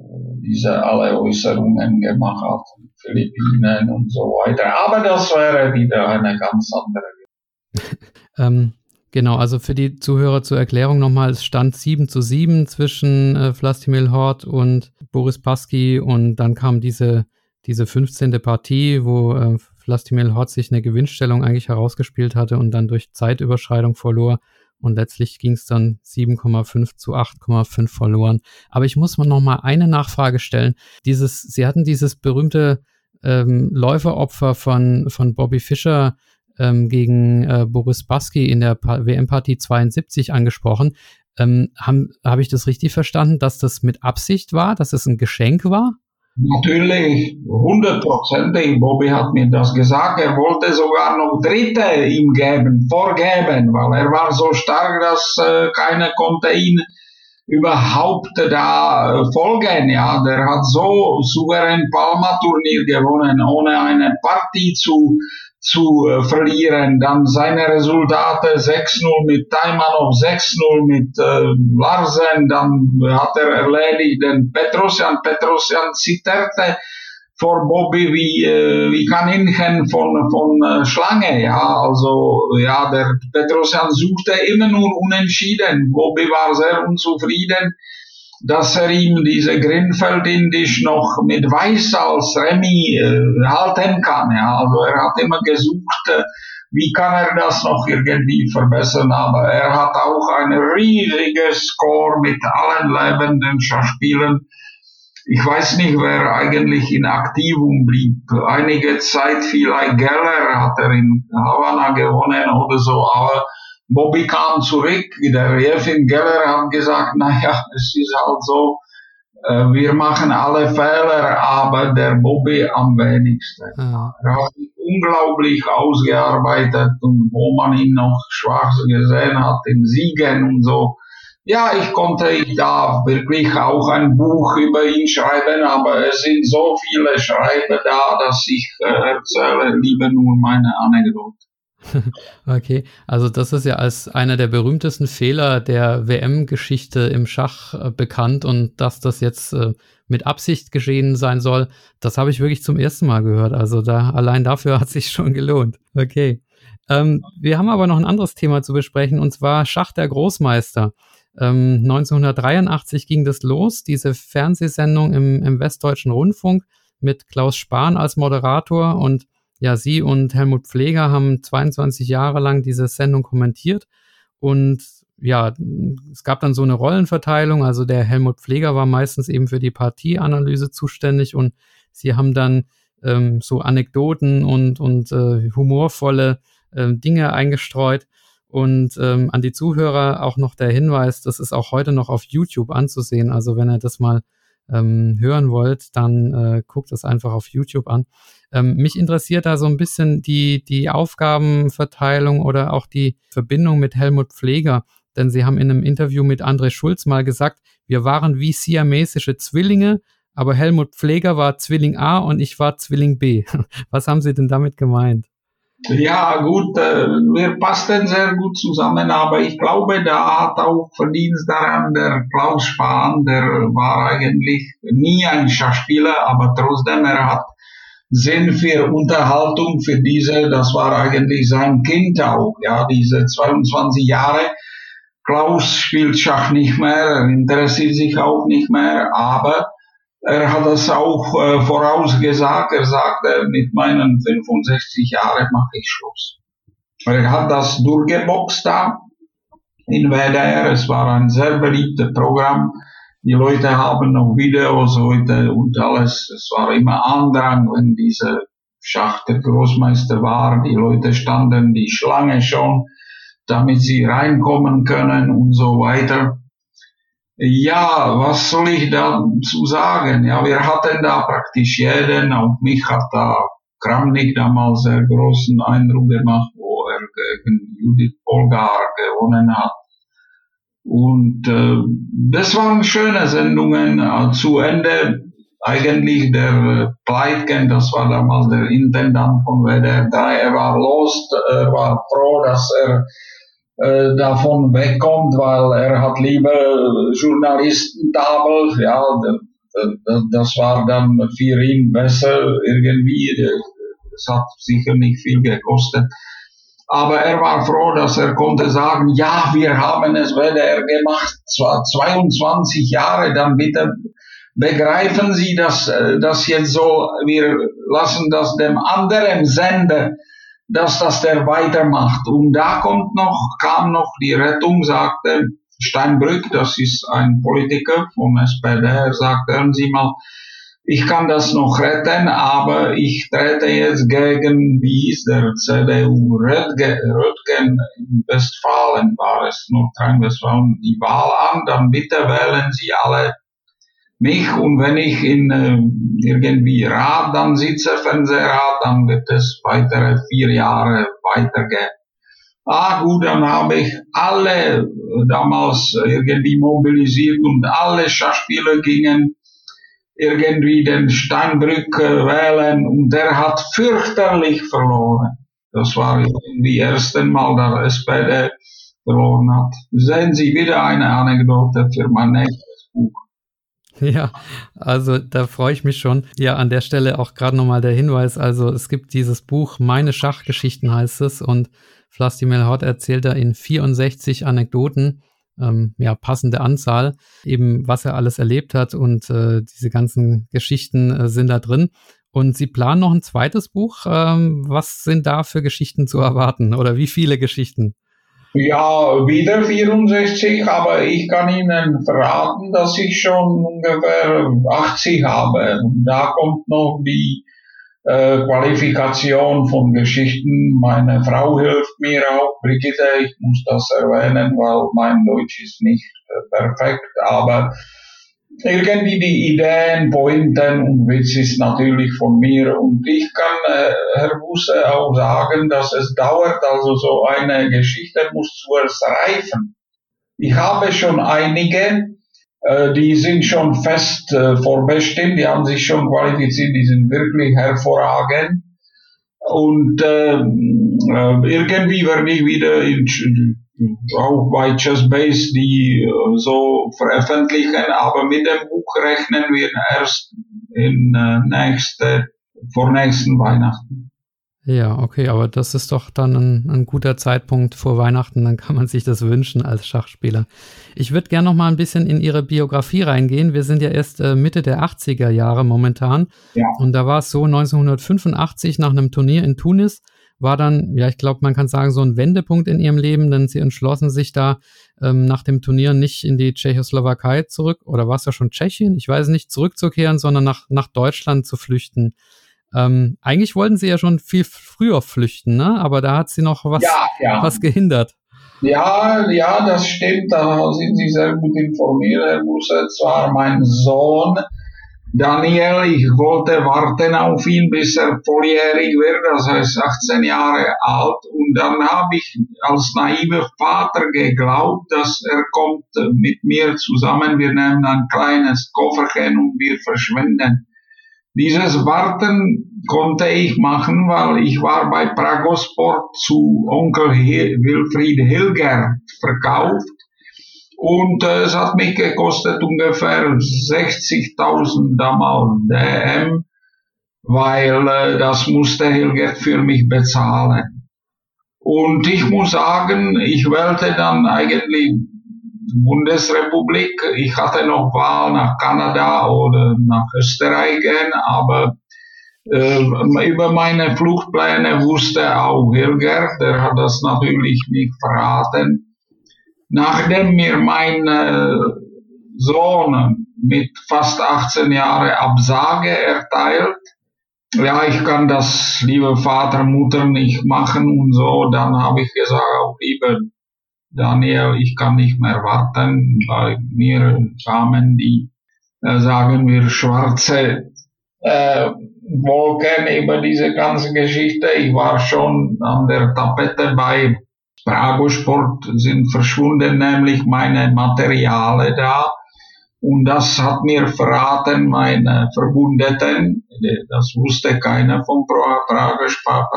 diese alle Äußerungen gemacht hat, Philippinen und so weiter. Aber das wäre wieder eine ganz andere. ähm, Genau, also für die Zuhörer zur Erklärung nochmal, es stand 7 zu 7 zwischen äh, Vlastimil Hort und Boris Pasky und dann kam diese, diese 15. Partie, wo äh, Vlastimil Hort sich eine Gewinnstellung eigentlich herausgespielt hatte und dann durch Zeitüberschreitung verlor und letztlich ging es dann 7,5 zu 8,5 verloren. Aber ich muss mal nochmal eine Nachfrage stellen. Dieses, Sie hatten dieses berühmte ähm, Läuferopfer von, von Bobby Fischer ähm, gegen äh, Boris Baski in der WM-Partie 72 angesprochen. Ähm, Habe hab ich das richtig verstanden, dass das mit Absicht war, dass es ein Geschenk war? Natürlich, hundertprozentig. Bobby hat mir das gesagt. Er wollte sogar noch Dritte ihm geben, vorgeben, weil er war so stark, dass äh, keiner konnte ihn überhaupt da äh, folgen. Ja, der hat so souverän Palma-Turnier gewonnen, ohne eine Partie zu zu äh, verlieren. Dann seine Resultate 6-0 mit Taimanov, 6-0 mit äh, Larsen, dann hat er erledigt den Petrosian. Petrosian zitterte vor Bobby wie, äh, wie Kaninchen von, von äh, Schlange. Ja, also ja, der Petrosian suchte immer nur unentschieden. Bobby war sehr unzufrieden dass er ihm diese Grinfeldindisch noch mit Weiß als Remy äh, halten kann. Ja. Also er hat immer gesucht, äh, wie kann er das noch irgendwie verbessern, aber er hat auch ein riesiges Score mit allen lebenden Schachspielern. Ich weiß nicht, wer eigentlich in Aktivum blieb. Einige Zeit vielleicht Geller hat er in Havana gewonnen oder so, aber Bobby kam zurück, der Jefin Geller hat gesagt, naja, es ist halt so, äh, wir machen alle Fehler, aber der Bobby am wenigsten. Ja. Er hat unglaublich ausgearbeitet und wo man ihn noch schwach gesehen hat, in Siegen und so. Ja, ich konnte ich da wirklich auch ein Buch über ihn schreiben, aber es sind so viele Schreiber da, dass ich äh, erzähle lieber nur meine Anekdote. Okay, also das ist ja als einer der berühmtesten Fehler der WM-Geschichte im Schach äh, bekannt und dass das jetzt äh, mit Absicht geschehen sein soll, das habe ich wirklich zum ersten Mal gehört. Also da allein dafür hat sich schon gelohnt. Okay. Ähm, wir haben aber noch ein anderes Thema zu besprechen und zwar Schach der Großmeister. Ähm, 1983 ging das los, diese Fernsehsendung im, im Westdeutschen Rundfunk mit Klaus Spahn als Moderator und ja, Sie und Helmut Pfleger haben 22 Jahre lang diese Sendung kommentiert und ja, es gab dann so eine Rollenverteilung. Also der Helmut Pfleger war meistens eben für die Partieanalyse zuständig und sie haben dann ähm, so Anekdoten und, und äh, humorvolle äh, Dinge eingestreut. Und ähm, an die Zuhörer auch noch der Hinweis, das ist auch heute noch auf YouTube anzusehen. Also wenn ihr das mal ähm, hören wollt, dann äh, guckt es einfach auf YouTube an. Ähm, mich interessiert da so ein bisschen die, die Aufgabenverteilung oder auch die Verbindung mit Helmut Pfleger, denn Sie haben in einem Interview mit André Schulz mal gesagt, wir waren wie siamesische Zwillinge, aber Helmut Pfleger war Zwilling A und ich war Zwilling B. Was haben Sie denn damit gemeint? Ja, gut, äh, wir passten sehr gut zusammen, aber ich glaube, da hat auch Verdienst daran der Klaus Spahn, der war eigentlich nie ein Schachspieler, aber trotzdem, er hat Sinn für Unterhaltung, für diese, das war eigentlich sein Kind auch, ja, diese 22 Jahre. Klaus spielt Schach nicht mehr, er interessiert sich auch nicht mehr, aber er hat das auch äh, vorausgesagt, er sagte, mit meinen 65 Jahren mache ich Schluss. Er hat das durchgeboxt da in WDR, es war ein sehr beliebtes Programm, die Leute haben noch Videos heute und alles. Es war immer Andrang, wenn diese Schacht der Großmeister war. Die Leute standen die Schlange schon, damit sie reinkommen können und so weiter. Ja, was soll ich dazu sagen? Ja, wir hatten da praktisch jeden, auf mich hat da Kramnik damals sehr großen Eindruck gemacht, wo er gegen Judith Polgar gewonnen hat. Und äh, das waren schöne Sendungen. Äh, zu Ende eigentlich der Pleitgen, das war damals der Intendant von WDR 3, er war los, er war froh, dass er äh, davon wegkommt, weil er hat lieber Journalistentafel, ja, das war dann für ihn besser irgendwie, es hat sicher nicht viel gekostet. Aber er war froh, dass er konnte sagen, ja, wir haben es WDR gemacht, zwar 22 Jahre, dann bitte begreifen Sie das, äh, das jetzt so, wir lassen das dem anderen Sender, dass das der weitermacht. Und da kommt noch, kam noch die Rettung, sagte Steinbrück, das ist ein Politiker vom SPD, er sagt, hören Sie mal, ich kann das noch retten, aber ich trete jetzt gegen, wie ist der CDU, Röttgen, in Westfalen war es, Nordrhein-Westfalen, die Wahl an, dann bitte wählen Sie alle mich und wenn ich in äh, irgendwie Rat dann sitze, Fernsehrat, dann wird es weitere vier Jahre weitergehen. Ah gut, dann habe ich alle damals irgendwie mobilisiert und alle Schachspieler gingen irgendwie den Steinbrück wählen und der hat fürchterlich verloren. Das war irgendwie ersten Mal, der SPD verloren hat. Sehen Sie wieder eine Anekdote für mein nächstes Buch. Ja, also da freue ich mich schon. Ja, an der Stelle auch gerade nochmal der Hinweis. Also es gibt dieses Buch Meine Schachgeschichten heißt es und Flastimel Hort erzählt da in 64 Anekdoten ähm, ja, passende Anzahl, eben was er alles erlebt hat und äh, diese ganzen Geschichten äh, sind da drin. Und Sie planen noch ein zweites Buch. Ähm, was sind da für Geschichten zu erwarten oder wie viele Geschichten? Ja, wieder 64, aber ich kann Ihnen verraten, dass ich schon ungefähr 80 habe. Da kommt noch die äh, Qualifikation von Geschichten. Meine Frau hilft mir auch, Brigitte, ich muss das erwähnen, weil mein Deutsch ist nicht äh, perfekt, aber irgendwie die Ideen, Pointen und Witz ist natürlich von mir und ich kann äh, Herr Busse auch sagen, dass es dauert, also so eine Geschichte muss zuerst reifen. Ich habe schon einige, die sind schon fest äh, vorbestimmt, die haben sich schon qualifiziert, die sind wirklich hervorragend. Und ähm, äh, irgendwie werde ich wieder in, auch bei Chessbase die äh, so veröffentlichen, aber mit dem Buch rechnen wir erst in äh, nächste, vor nächsten Weihnachten. Ja, okay, aber das ist doch dann ein, ein, guter Zeitpunkt vor Weihnachten, dann kann man sich das wünschen als Schachspieler. Ich würde gerne noch mal ein bisschen in Ihre Biografie reingehen. Wir sind ja erst äh, Mitte der 80er Jahre momentan. Ja. Und da war es so 1985 nach einem Turnier in Tunis war dann, ja, ich glaube, man kann sagen, so ein Wendepunkt in ihrem Leben, denn sie entschlossen sich da ähm, nach dem Turnier nicht in die Tschechoslowakei zurück, oder war es ja schon Tschechien, ich weiß nicht, zurückzukehren, sondern nach, nach Deutschland zu flüchten. Ähm, eigentlich wollten sie ja schon viel früher flüchten, ne? aber da hat sie noch was, ja, ja. was gehindert. Ja, ja, das stimmt, da sind Sie sehr gut informiert, Herr Busse. Zwar mein Sohn Daniel, ich wollte warten auf ihn, bis er volljährig wird, das heißt 18 Jahre alt. Und dann habe ich als naiver Vater geglaubt, dass er kommt mit mir zusammen, wir nehmen ein kleines Kofferchen und wir verschwinden. Dieses Warten konnte ich machen, weil ich war bei Pragosport zu Onkel Wilfried Hilger verkauft und äh, es hat mich gekostet ungefähr 60.000 damals DM, weil äh, das musste Hilgert für mich bezahlen. Und ich muss sagen, ich wählte dann eigentlich Bundesrepublik. Ich hatte noch Wahl nach Kanada oder nach Österreich gehen, aber äh, über meine Fluchtpläne wusste auch Hilger, der hat das natürlich nicht verraten. Nachdem mir mein äh, Sohn mit fast 18 Jahren Absage erteilt, ja, ich kann das, liebe Vater, Mutter, nicht machen und so, dann habe ich gesagt, auch lieber Daniel, ich kann nicht mehr warten. Bei mir kamen die, äh, sagen wir, schwarze äh, Wolken über diese ganze Geschichte. Ich war schon an der Tapete bei Pragosport, sind verschwunden nämlich meine Materiale da. Und das hat mir verraten meine Verbündeten. Das wusste keiner von Pragosport.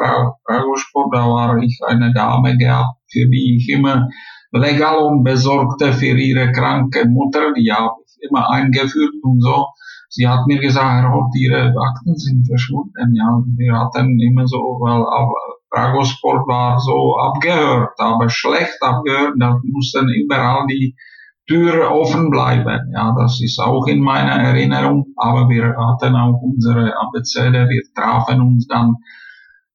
Da war ich eine Dame gehabt, für die ich immer legal und besorgte für ihre kranke Mutter. Die habe ich immer eingeführt und so. Sie hat mir gesagt, Herr Hort, Ihre Akten sind verschwunden. Ja, wir hatten immer so, weil Pragosport war so abgehört, aber schlecht abgehört. Da mussten überall die Tür offen bleiben. Ja, das ist auch in meiner Erinnerung. Aber wir hatten auch unsere Abzähle. Wir trafen uns dann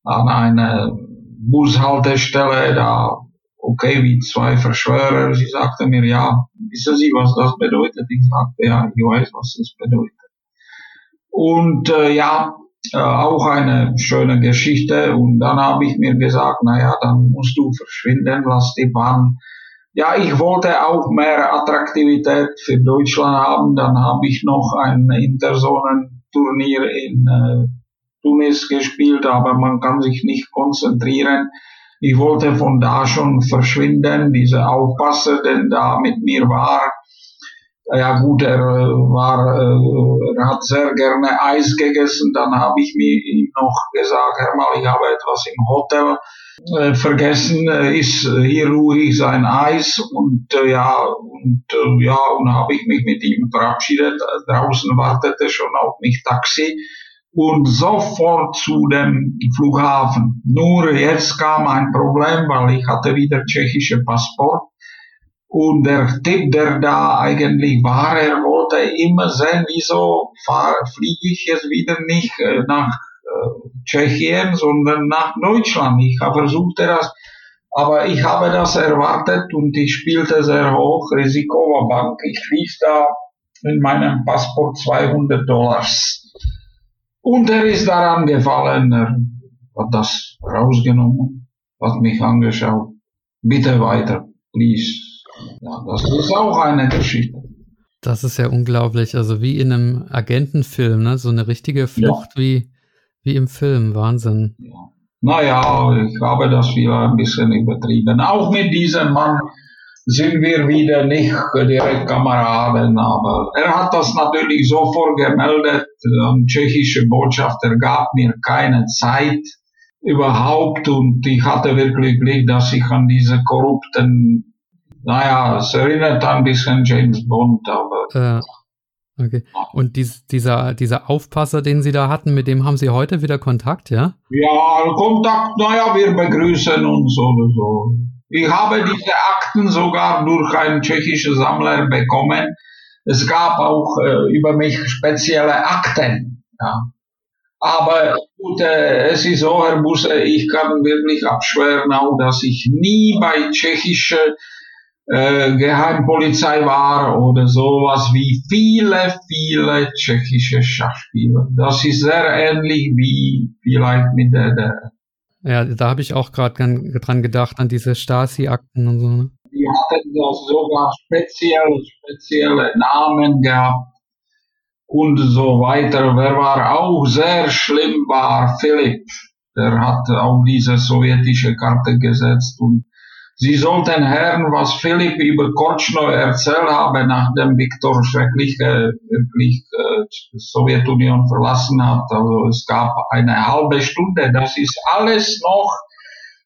an einer Bushaltestelle. Da, okay, wie zwei Verschwörer. Sie sagte mir, ja, wissen Sie, was das bedeutet? Ich sagte, ja, ich weiß, was das bedeutet. Und äh, ja, äh, auch eine schöne Geschichte. Und dann habe ich mir gesagt, naja, dann musst du verschwinden, lass die Bahn. Ja, ich wollte auch mehr Attraktivität für Deutschland haben. Dann habe ich noch ein Interzonen-Turnier in äh, Tunis gespielt, aber man kann sich nicht konzentrieren. Ich wollte von da schon verschwinden, diese Aufpasser, denn da mit mir war, ja gut, er äh, war, äh, er hat sehr gerne Eis gegessen. Dann habe ich mir ihm noch gesagt, Herr mal, ich habe etwas im Hotel äh, vergessen, ist hier ruhig sein Eis und ja und ja und habe ich mich mit ihm verabschiedet. Draußen wartete schon auf mich Taxi und sofort zu dem Flughafen. Nur jetzt kam ein Problem, weil ich hatte wieder tschechische Passport und der Tipp, der da eigentlich war, er wollte immer sehen, wieso fliege ich jetzt wieder nicht äh, nach äh, Tschechien, sondern nach Deutschland. Ich habe versucht, das, aber ich habe das erwartet und ich spielte sehr hoch, Risiko war Bank. Ich lief da in meinem Passport 200 Dollars. Und er ist daran gefallen, er hat das rausgenommen, hat mich angeschaut. Bitte weiter, please. Ja, das ist auch eine Geschichte. Das ist ja unglaublich. Also wie in einem Agentenfilm, ne? So eine richtige Flucht ja. wie, wie im Film. Wahnsinn. Ja. Naja, ich habe das wieder ein bisschen übertrieben. Auch mit diesem Mann sind wir wieder nicht direkt Kameraden, aber er hat das natürlich sofort gemeldet. Der tschechische Botschafter gab mir keine Zeit überhaupt und ich hatte wirklich Glück, dass ich an diese korrupten naja, es erinnert ein bisschen James Bond, aber. Äh, okay. Und dies, dieser, dieser Aufpasser, den Sie da hatten, mit dem haben Sie heute wieder Kontakt, ja? Ja, Kontakt, naja, wir begrüßen uns oder so. Ich habe diese Akten sogar durch einen tschechischen Sammler bekommen. Es gab auch äh, über mich spezielle Akten. Ja. Aber gut, äh, es ist so, Herr Busse, ich kann wirklich abschwören, auch, dass ich nie bei tschechischen äh, Geheimpolizei war oder sowas wie viele, viele tschechische Schachspieler. Das ist sehr ähnlich wie vielleicht mit der, der ja, da habe ich auch gerade dran gedacht, an diese Stasi-Akten und so. Ne? Die hatten da sogar spezielle, spezielle Namen gehabt und so weiter. Wer war auch sehr schlimm war Philipp. Der hat auch diese sowjetische Karte gesetzt und Sie sollten hören, was Philipp über Kortschnoi erzählt habe, nachdem Viktor schrecklich wirklich äh, Sowjetunion verlassen hat. Also es gab eine halbe Stunde. Das ist alles noch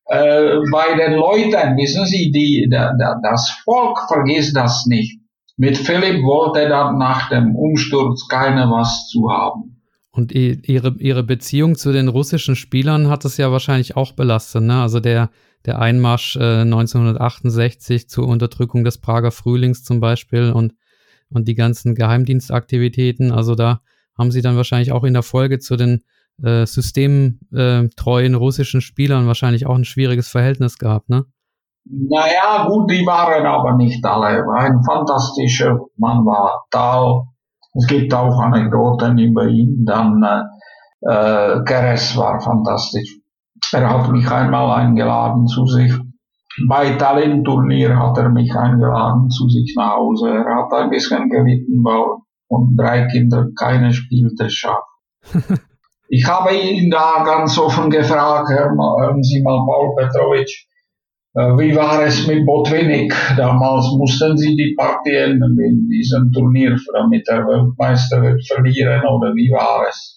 äh, bei den Leuten. Wissen Sie, die, da, da, das Volk vergisst das nicht. Mit Philipp wollte dann nach dem Umsturz keiner was zu haben. Und ihre, ihre Beziehung zu den russischen Spielern hat es ja wahrscheinlich auch belastet, ne? Also der, der Einmarsch äh, 1968 zur Unterdrückung des Prager Frühlings zum Beispiel und, und die ganzen Geheimdienstaktivitäten. Also da haben sie dann wahrscheinlich auch in der Folge zu den äh, systemtreuen äh, russischen Spielern wahrscheinlich auch ein schwieriges Verhältnis gehabt, ne? Naja, gut, die waren aber nicht alle. Ein fantastischer Mann war Tal. Es gibt auch Anekdoten über ihn. Dann äh, äh Keres war fantastisch. Er hat mich einmal eingeladen zu sich. Bei Tallinn-Turnier hat er mich eingeladen zu sich nach Hause. Er hat ein bisschen gelitten, weil von drei Kindern keine spielte Schach. ich habe ihn da ganz offen gefragt, hören Sie mal, Paul Petrovic, äh, wie war es mit Botvinnik? Damals mussten Sie die Partien in diesem Turnier, damit der Weltmeister wird, verlieren, oder wie war es?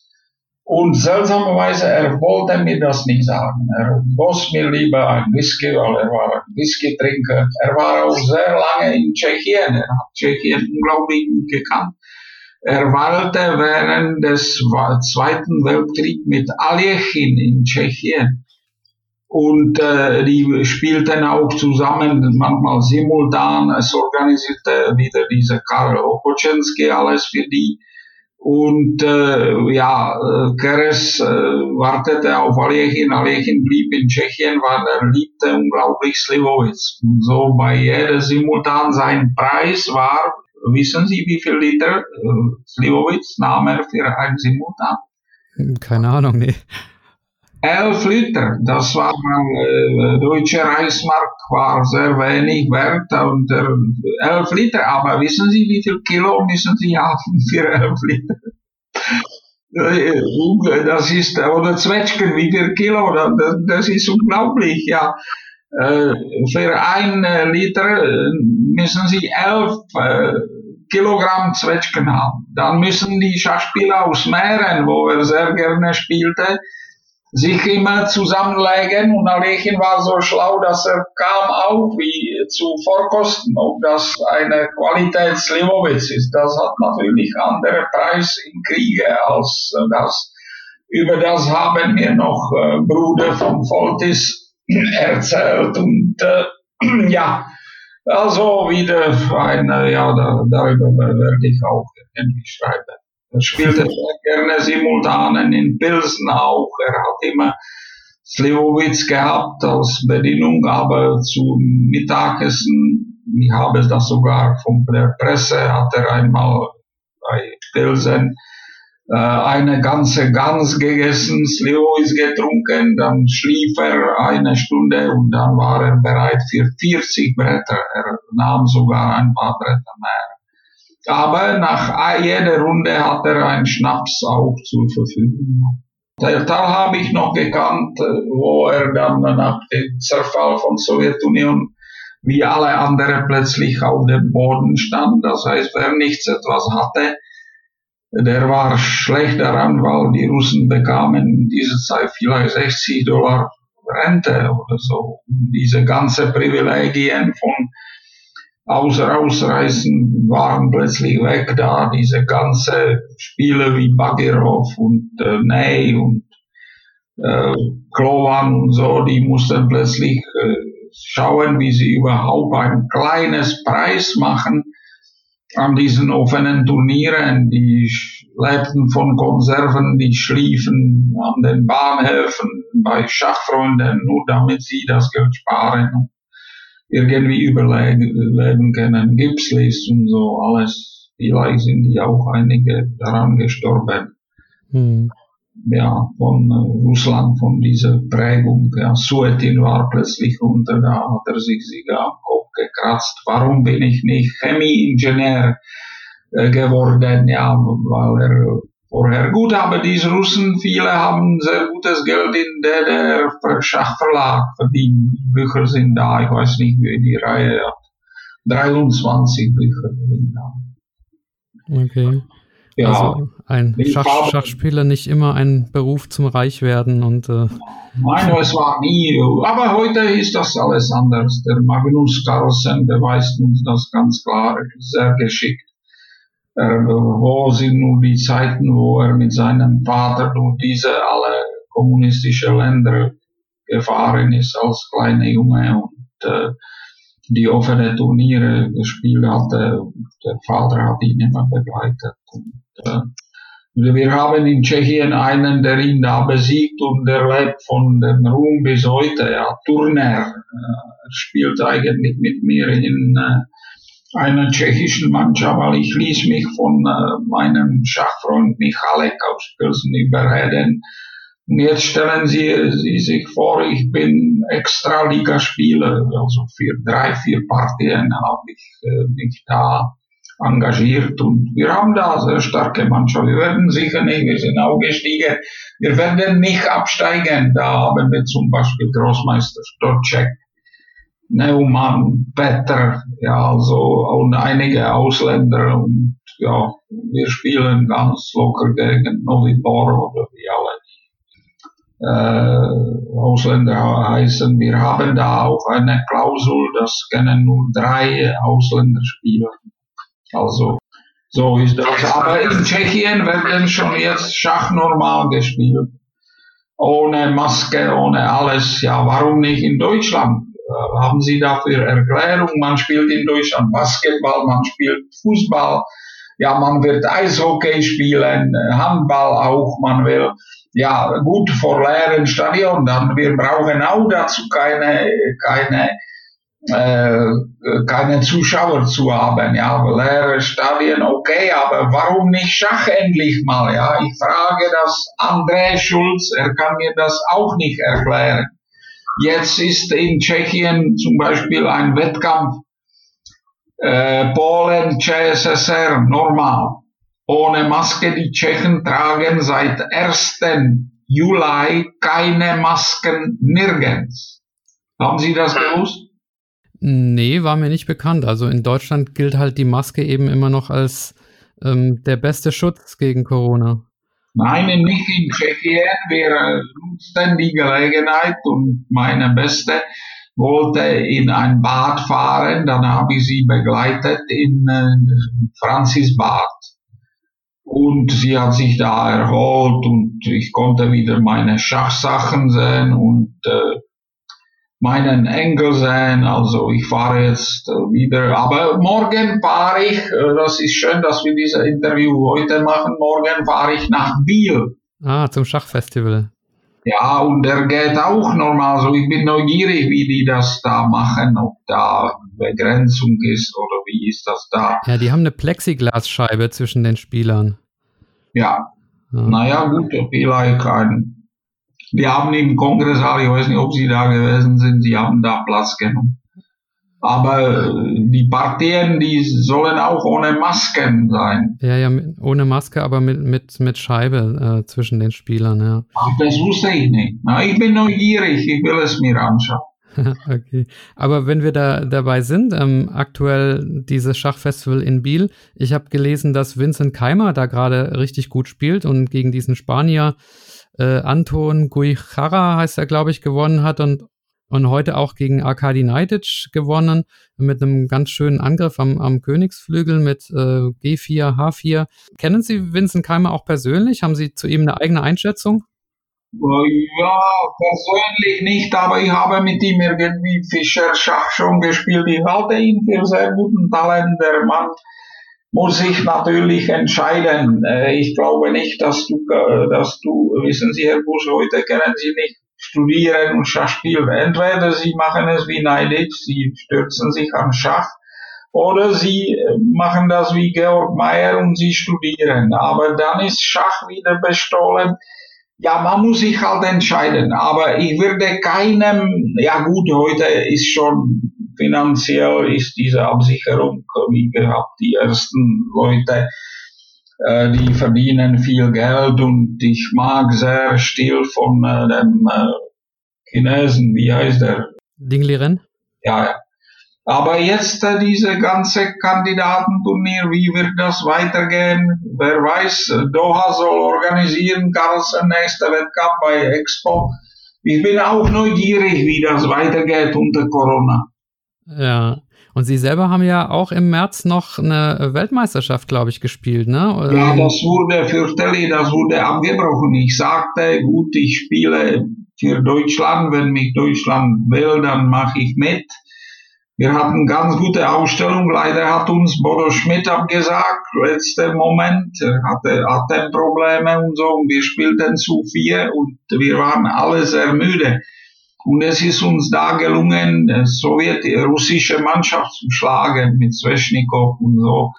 Und seltsamerweise, er wollte mir das nicht sagen. Er goss mir lieber ein Whisky, weil er war ein Whisky-Trinker. Er war auch sehr lange in Tschechien. Er hat Tschechien unglaublich gut gekannt. Er weilte während des Zweiten Weltkriegs mit Aljechin in Tschechien. Und äh, die spielten auch zusammen, manchmal simultan. Es organisierte wieder diese Karl Opoczensky alles für die. Und äh, ja, äh, Keres äh, wartete auf Aljechin. Aljechin blieb in Tschechien, weil er liebte unglaublich Slivovitz. Und so bei jeder simultan sein Preis war wissen Sie, wie viel Liter äh, Slivovitz nahm er für ein Simultan? Keine Ahnung, nee. 11 Liter, das war äh, deutsche Reichsmark, war sehr wenig wert und äh, 11 Liter, aber wissen Sie, wie viel Kilo müssen Sie haben für 11 Liter? Äh, das ist, oder Zwetschgen, wie viel Kilo, das, das ist unglaublich, ja. Äh, für ein äh, Liter müssen Sie 11 Kilogramm Zwetschgen haben. Dann müssen die Schachspieler aus Mähren, wo er sehr gerne spielte, sich immer zusammenlegen und Alechin war so schlau, dass er kam auch wie zu Vorkosten, ob das eine Qualität Slivovitz ist. Das hat natürlich andere Preis im Kriege als das. Über das haben mir noch äh, Bruder von Voltis erzählt und äh, ja, also wieder eine, ja, da, darüber werde ich auch irgendwie schreiben. Er spielte gerne Simultanen in Pilsen auch. Er hat immer Slivovitz gehabt als Bedienung, aber zum Mittagessen, ich habe das sogar von der Presse, hat er einmal bei Pilsen äh, eine ganze Gans gegessen, Slivovitz getrunken, dann schlief er eine Stunde und dann war er bereit für 40 Bretter. Er nahm sogar ein paar Bretter mehr. Aber nach jeder Runde hat er einen Schnaps auch zur Verfügung. Der Tal habe ich noch gekannt, wo er dann nach dem Zerfall von Sowjetunion wie alle anderen plötzlich auf dem Boden stand. Das heißt, wer nichts etwas hatte, der war schlecht daran, weil die Russen bekamen in dieser Zeit vielleicht 60 Dollar Rente oder so. Diese ganze Privilegien von außer Ausreißen waren plötzlich weg da, diese ganze Spiele wie Bagirov und äh, Ney und äh, Klovan und so, die mussten plötzlich äh, schauen, wie sie überhaupt ein kleines Preis machen an diesen offenen Turnieren. Die lebten von Konserven, die schliefen an den Bahnhöfen bei Schachfreunden, nur damit sie das Geld sparen irgendwie überleben können. Gipslis und so alles. Vielleicht sind die auch einige daran gestorben. Hm. Ja, von äh, Russland, von dieser Prägung. Ja, Suetin war plötzlich runter, da hat er sich sogar am Kopf gekratzt. Warum bin ich nicht Chemieingenieur äh, geworden? Ja, weil er vorher. Gut, aber diese Russen, viele haben sehr gutes Geld in der, der Schachverlag verdient. Die Bücher sind da, ich weiß nicht, wie die Reihe hat. 23 Bücher sind da. Okay. Ja, also ein Schach, Schachspieler nicht immer ein Beruf zum Reichwerden und äh Nein, es war nie. Aber heute ist das alles anders. Der Magnus Carlsen beweist uns das ganz klar, sehr geschickt wo sind nun die Zeiten, wo er mit seinem Vater durch diese alle kommunistische Länder gefahren ist als kleiner Junge und äh, die offene Turniere gespielt hatte. Der Vater hat ihn immer begleitet. Und, äh, wir haben in Tschechien einen, der ihn da besiegt und der lebt von dem Ruhm bis heute. Ja, Turner. Äh, spielt eigentlich mit mir in äh, einer tschechischen Mannschaft, weil ich ließ mich von äh, meinem Schachfreund Michalek aus Pilsen überreden. Und jetzt stellen Sie, Sie sich vor, ich bin Extraligaspieler, also für drei, vier Partien habe ich äh, mich da engagiert und wir haben da sehr starke Mannschaft. Wir werden sicher nicht, wir sind auch gestiegen. Wir werden nicht absteigen. Da haben wir zum Beispiel Großmeister Stocek, Neumann, Petter, ja, also und einige Ausländer und ja, wir spielen ganz locker gegen Novibor oder wie alle äh, Ausländer heißen. Wir haben da auch eine Klausel, das können nur drei Ausländer spielen. Also so ist das. Aber in Tschechien werden schon jetzt Schach normal gespielt. Ohne Maske, ohne alles. Ja, warum nicht in Deutschland? Äh, haben Sie dafür Erklärung? Man spielt in Deutschland Basketball, man spielt Fußball, ja, man wird Eishockey spielen, Handball auch, man will ja gut vor leeren Stadion, dann wir brauchen auch dazu keine keine äh, keine Zuschauer zu haben, ja, leere Stadien, okay, aber warum nicht Schach endlich mal, ja? Ich frage das André Schulz, er kann mir das auch nicht erklären. Jetzt ist in Tschechien zum Beispiel ein Wettkampf äh, Polen, CSSR normal. Ohne Maske, die Tschechen tragen seit 1. Juli keine Masken nirgends. Haben Sie das gewusst? Nee, war mir nicht bekannt. Also in Deutschland gilt halt die Maske eben immer noch als ähm, der beste Schutz gegen Corona. Nein, nicht in Tschechien. Wir nutzten die Gelegenheit und meine Beste wollte in ein Bad fahren. Dann habe ich sie begleitet in äh, Franzisbad. Und sie hat sich da erholt und ich konnte wieder meine Schachsachen sehen und äh, meinen Enkel sehen. Also ich fahre jetzt äh, wieder. Aber morgen fahre ich, äh, das ist schön, dass wir dieses Interview heute machen, morgen fahre ich nach Biel. Ah, zum Schachfestival. Ja, und der geht auch normal so. Ich bin neugierig, wie die das da machen, ob da Begrenzung ist oder wie ist das da. Ja, die haben eine Plexiglasscheibe zwischen den Spielern. Ja. ja. Naja, gut, vielleicht ein wir haben im Kongresssaal, ich weiß nicht, ob Sie da gewesen sind, Sie haben da Platz genommen. Aber äh, die Partien, die sollen auch ohne Masken sein. Ja, ja, ohne Maske, aber mit, mit, mit Scheibe äh, zwischen den Spielern, ja. Ach, das wusste ich nicht. Na, ich bin neugierig, ich will es mir anschauen. okay. Aber wenn wir da dabei sind, ähm, aktuell dieses Schachfestival in Biel, ich habe gelesen, dass Vincent Keimer da gerade richtig gut spielt und gegen diesen Spanier äh, Anton Guichara heißt er, glaube ich, gewonnen hat und, und heute auch gegen Arkadi Naidic gewonnen mit einem ganz schönen Angriff am, am Königsflügel mit äh, G4, H4. Kennen Sie Vincent Keimer auch persönlich? Haben Sie zu ihm eine eigene Einschätzung? Ja, persönlich nicht, aber ich habe mit ihm irgendwie Fischer Schach schon gespielt. Ich halte ihn für sehr guten Talent. Der Mann muss ich natürlich entscheiden. Äh, ich glaube nicht, dass du, äh, dass du, wissen Sie, Herr Busch, heute können Sie nicht studieren und Schach spielen. Entweder Sie machen es wie Neidic, Sie stürzen sich an Schach, oder Sie äh, machen das wie Georg Mayer und Sie studieren. Aber dann ist Schach wieder bestohlen. Ja, man muss sich halt entscheiden. Aber ich würde keinem, ja gut, heute ist schon finanziell ist diese Absicherung, wie gehabt, die ersten Leute, äh, die verdienen viel Geld und ich mag sehr Stil von äh, dem äh, Chinesen, wie heißt der? Ding Liren? Ja, ja. Aber jetzt äh, diese ganze Kandidatenturnier, wie wird das weitergehen? Wer weiß, Doha soll organisieren, Carlsen nächster Wettkampf bei Expo. Ich bin auch neugierig, wie das weitergeht unter Corona. Ja. Und Sie selber haben ja auch im März noch eine Weltmeisterschaft, glaube ich, gespielt, ne? Ja, das wurde für Telly, das wurde abgebrochen. Ich sagte, gut, ich spiele für Deutschland. Wenn mich Deutschland will, dann mache ich mit. Wir hatten ganz gute Ausstellung. Leider hat uns Bodo Schmidt abgesagt, letzter Moment. Er hatte Atemprobleme und so. Und wir spielten zu vier und wir waren alle sehr müde. Und es ist uns da gelungen, sowjet-russische Mannschaft zu schlagen mit Sveshnikov und so.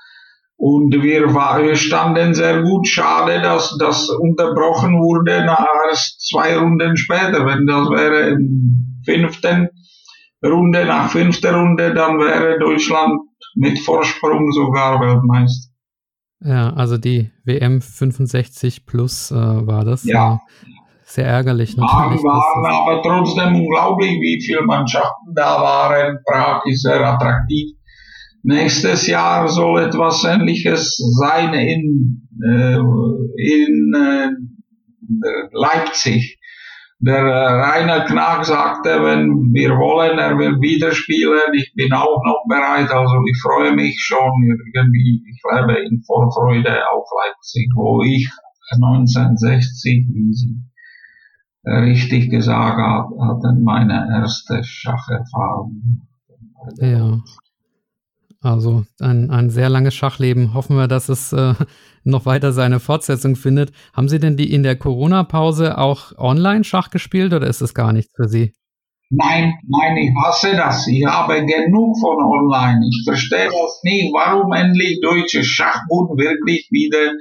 Und wir, war, wir standen sehr gut. Schade, dass das unterbrochen wurde erst zwei Runden später. Wenn das wäre im fünften Runde, nach fünfter Runde, dann wäre Deutschland mit Vorsprung sogar Weltmeister. Ja, also die WM 65 plus äh, war das. Ja. Sehr ärgerlich natürlich. waren aber trotzdem unglaublich, wie viele Mannschaften da waren. Prag ist sehr attraktiv. Nächstes Jahr soll etwas Ähnliches sein in, äh, in äh, Leipzig. Der äh, Rainer Knack sagte, wenn wir wollen, er will wieder spielen. Ich bin auch noch bereit, also ich freue mich schon irgendwie. Ich lebe in Vorfreude auf Leipzig, wo ich 1960, wie Sie richtig gesagt hatten, meine erste Schacherfahrung. Ja. Also ein, ein sehr langes Schachleben. Hoffen wir, dass es äh, noch weiter seine Fortsetzung findet. Haben Sie denn die in der Corona-Pause auch online Schach gespielt oder ist es gar nichts für Sie? Nein, nein, ich hasse das. Ich habe genug von online. Ich verstehe das nicht, warum endlich deutsche Schachbund wirklich wieder